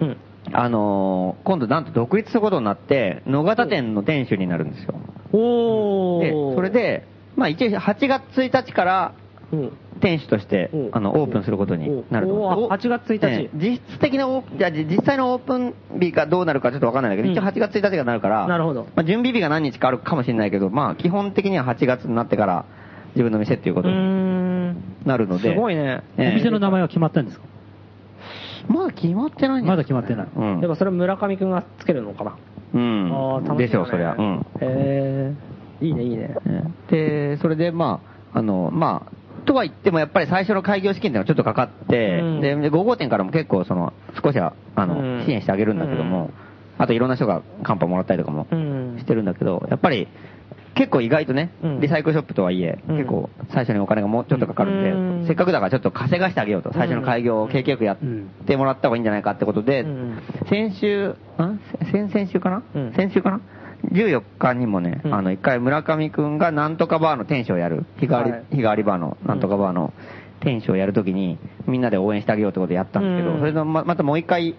うん。あのー今度なんと独立することになって、野方店の店主になるんですよ。で、おー。それ、で、まあ一応8月1日からうん。店主としてうん、あの、オープンすることになるとおー8月1日ええ実質的なオープン、じゃあ実際のオープン日がどうなるかちょっとわかんないんだけど、うん一応8月1日がなるから、なるほどまあ準備日が何日かあるかもしれないけど、まあ基本的には8月になってから自分の店っていうこうとに。なるので、すごいね。ええお店の名前は決まったんですか？まだ決まってないんじゃまだ決まってない。うんやっぱそれは村上くんがつけるのかな？うん。あー楽しみだねでしょう、そりゃ。うん。へえ。いいね、いいね。で、それで、まあ、あの、まあ、とは言ってもやっぱり最初の開業資金っていうのはちょっとかかって、うんで、で5号店からも結構その、少しは、あの、うん。支援してあげるんだけども、あといろんな人がカンパもらったりとかもうん。してるんだけど、やっぱり、結構意外とね、うん。リサイクルショップとはいえ、うん。結構最初にお金がもうちょっとかかるんで、うん。せっかくだからちょっと稼がしてあげようと、最初の開業を景気よくやってもらった方がいいんじゃないかってことで、うん。先週、ん先先週かな、うん。先週かな？?14 日にもね、うんあの、一回村上くんがなんとかバーの店主をやる、日替わり、はい日替わりバーのなんとかバーの店主をやるときに、みんなで応援してあげようってことでやったんですけど、うんそれのままたもう一回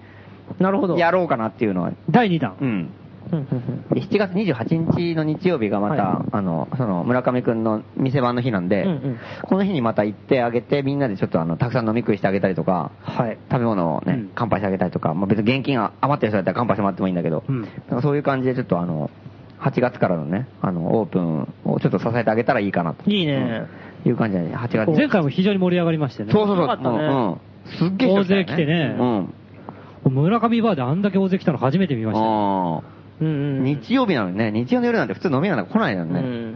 なるほど。やろうかなっていうのは、第2弾。うん。で7月28日の日曜日がまた、はいあの、その村上くん。の店番の日なん。で、うん。うん。この日にまた行ってあげて、みん。なでちょっとあの、たくさん。飲み食いしてあげたりとか、はい。食べ物をね、うん。乾杯してあげたりとか、まあ、別に現金が余ってる人だったら乾杯してもらってもいいん。だけど、うん。なん。かそういう感じでちょっとあの、8月からのね、あの、オープンをちょっと支えてあげたらいいかなと。いいね。いう感じで、8月前回も非常に盛り上がりましてね。そうそうそう。ねうん。すっげえ人大勢来てねうん。村上バーであん。だけ大勢来たの初めて見ました。あうんうんー日曜日なのにね、日曜の夜なんて普通飲み屋なんか来ないのにね。うん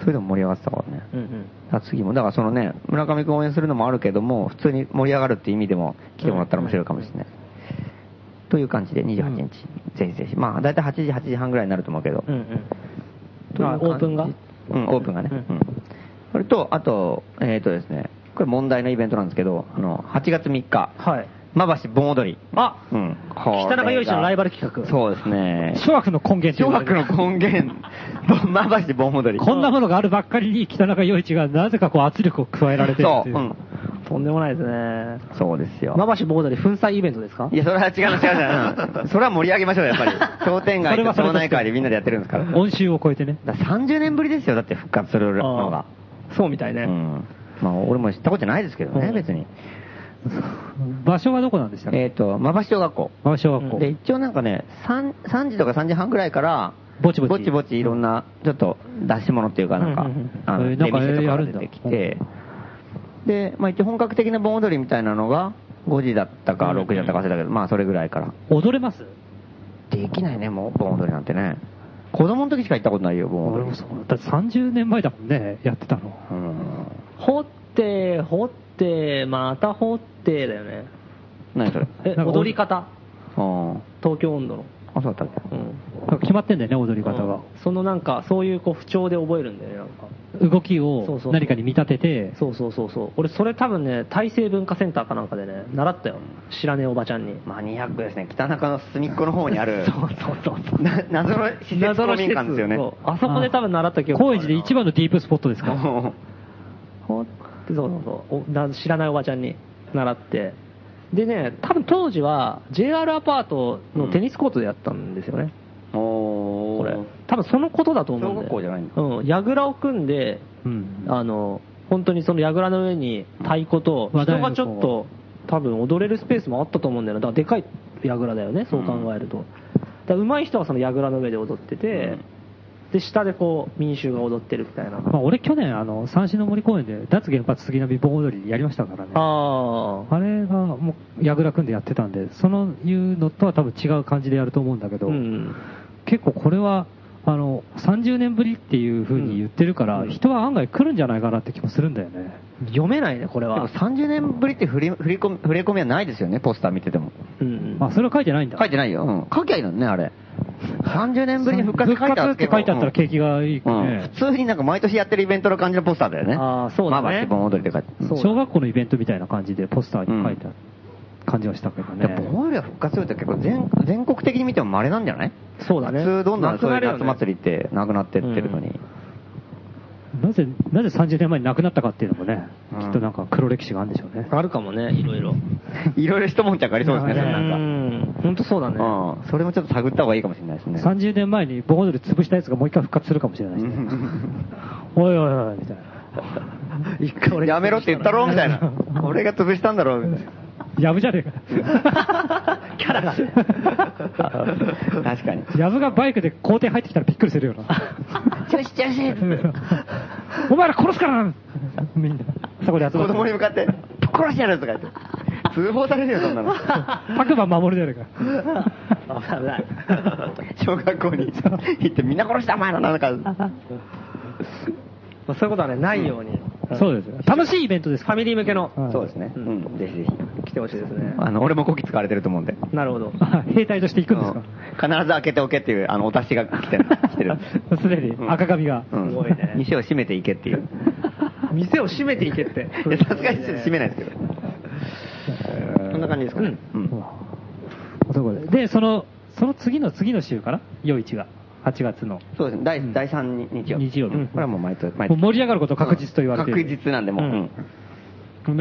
それでも盛り上がってたからね。うんうん次も、だからそのね、村上くん応援するのもあるけども、普通に盛り上がるっていう意味でも来てもらったら面白いかもしれない。という感じで28日、ぜひぜひ。まあ、だいたい8時、8時半ぐらいになると思うけど。うんうんうオープンが？うん、オープンがね。ううんん。それと、あと、えっ、とですね、これ問題のイベントなんですけど、あの、8月3日、はい。まばし盆踊り。あうん。北中陽一のライバル企画。そうですね。諸学の根源と小言われる学の根源、まばし盆踊り。こんなものがあるばっかりに北中陽一がなぜかこう圧力を加えられてるそう、っていうう。ん。とんでもないですね。そうですよ。まばしボーダリ粉砕イベントですか？いや、それは違う違う違う。うんそれは盛り上げましょうよ、やっぱり。商店街と町内会でみんなでやってるんですから。だか音臭を超えてね。ら30年ぶりですよ、だって復活するのが。そうみたいうね。ん。まあ、俺も知ったことないですけどね、うん別に。場所はどこなんでしたっけ？えっと、まばし小学校。馬場小学校。で、一応なんかね、3, 3時とか3時半ぐらいから、ぼちぼちぼちぼちいろんな、ちょっと出し物っていうかなんかうんうんうん、あの、えーなんか出てきて、で、まあ一応本格的な盆踊りみたいなのが、5時だったか6時だったか忘れたけど、まあそれぐらいから。踊れます？できないね、もう、盆踊りなんてね。子供の時しか行ったことないよ、盆踊り。俺もそう。だって30年前だもんね、やってたの。うん。掘って、掘って、また掘ってだよね。何それ？え、踊り方？東京温度の。あ、そうだったっけ？うん。なんか決まってんだよね、踊り方が。そのなんか、そういうこう不調で覚えるんだよね、なんか。動きそうそうそうを何かに見立てて、そうそうそうそう。俺、それ多分ね、大成文化センターかなんかでね、習ったよ。知らねえおばちゃんに。マニアックですね。北中の隅っこの方にある、そうそうそう。な謎の施設公民館ですよね。そうあそこで多分習った記憶高円寺で一番のディープスポットですか？もほそうそうそう知らないおばちゃんに習って。でね、多分当時は JR アパートのテニスコートでやったんですよね。うおーこれ。多分そのことだと思うんだよ。小学校じゃないんだうん。櫓を組んで、うん。あの、本当にその櫓の上に太鼓と、うん人がちょっと、多分踊れるスペースもあったと思うんだよね。だからでかい櫓だよね、そう考えると。だから上手い人はその櫓の上で踊ってて、で、下でこう、民衆が踊ってるみたいな。まあ、俺去年、あの、三種の森公園で、脱原発杉並盆踊りやりましたからね。ああ。あれが、もう、櫓組んでやってたんで、そのいうのとは多分違う感じでやると思うんだけど、うん。結構これは、あの、30年ぶりっていう風に言ってるから、人は案外来るんじゃないかなって気もするんだよね。読めないね、これでもは。30年ぶりって振り振り込み振り込みはないですよね、ポスター見てても。うん。あ、それは書いてないんだ。書いてないよ。うん。書きゃいいのにね、あれ。30年ぶりに復活復活って書いてあったら景気がいいうんね。普通になんか毎年やってるイベントの感じのポスターだよね。あーそうだねまあまあ、盆踊りって書いて。そう小学校のイベントみたいな感じでポスターに書いてある感じはしたけどね。で盆踊りが復活するって結構全全国的に見ても稀なんじゃない？そうだね。普通どんどんそういう夏祭りってなくなってってるのに。なぜ、なぜ30年前に亡くなったかっていうのもね、うんきっとなんか黒歴史があるんでしょうね。あるかもね、いろいろ。いろいろ一悶着ありそうですね、それうなんか。ん。ほんとそうだね。うん。それもちょっと探った方がいいかもしれないですね。30年前に盆踊り潰したやつがもう一回復活するかもしれないしね。おいおいおい、みたいな。一回俺やめろって言ったろみたいな。俺が潰したんだろみたいな。やぶじゃねえか。キャラが。確かに。やぶがバイクで校庭入ってきたらびっくりするよな。調子調子 お前ら殺すからなみんな、そこで集ま子って。供に向かって、殺してやるとか言って。通報されるよ、そんなの。白馬守るじゃねえか。危ない。小学校に行ってみんな殺したお前らなんか。まあそういうことはね、ないように。そうですよ。楽しいイベントですファミリー向けの。はいそうですね。うん、ぜひぜひ。来てほしいですね。あの、俺もこき使われてると思うんで。なるほど。あ 兵隊として行くんですか？うん必ず開けておけっていう、あの、お達しが来てる。来てる。すでに赤髪が。うんすごいね店を閉めていけっていう。店を閉めていけって。いやさすがに閉めないですけど。こんな感じですかね。うん。でその、その次の次の週かな？夜市が。8月の。そうですね。第第3日曜日。日曜日うんこれはもう毎年、毎年。盛り上がること確実と言われて。確実なんで、もう。うん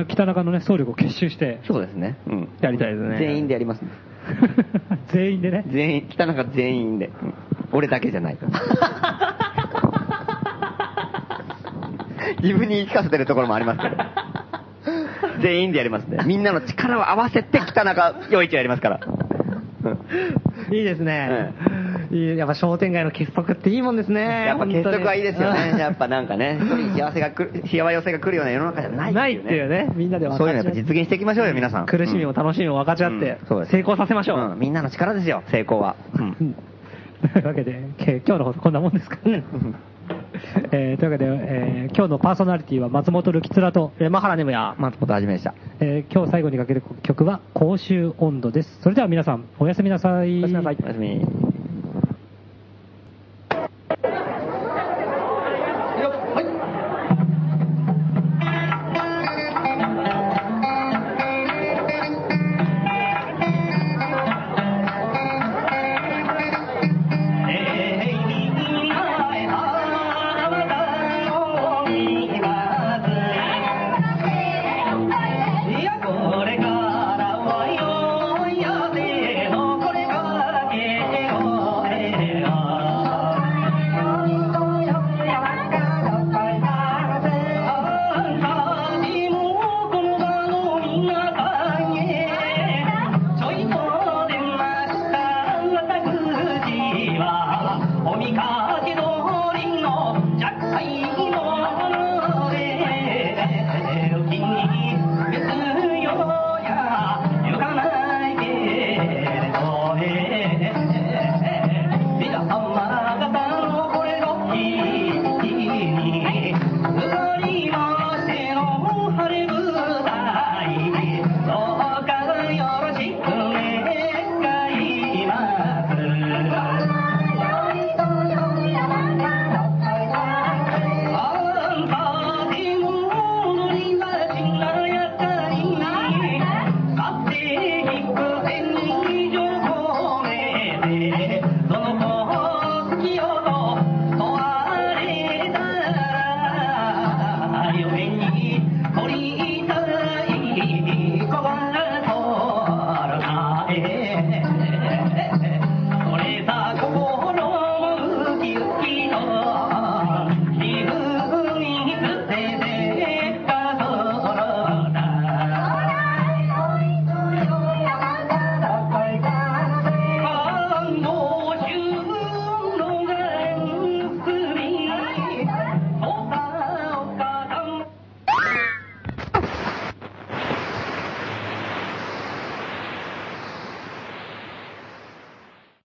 北中のね、総力を結集して、そうですね。うん。やりたいですね。全員でやりますね。全員でね。全員、北中全員で。うん俺だけじゃない。自分に言い聞かせてるところもありますけど。全員でやりますね。みんなの力を合わせて北中陽一をやりますから。うんいいですね。やっぱ商店街の結束っていいもんですね。やっぱ結束はいいですよね。やっぱなんかね、一人に幸せが来る、幸せが来るような世の中じゃないないっていうね、みんなで分そういうのやっぱ実現していきましょうよ、皆さん。苦しみも楽しみも分かち合ってうん成功させましょう。うんみんなの力ですよ、成功は。うんというわけで、け今日の放送こんなもんですか、えーというわけで、えー今日のパーソナリティは松本るきつらと、えーマハラネムや、松本はじめでした。えー今日最後にかける曲は公衆温度です。それでは皆さん、おやすみなさい。おやすみなさいおやすみ。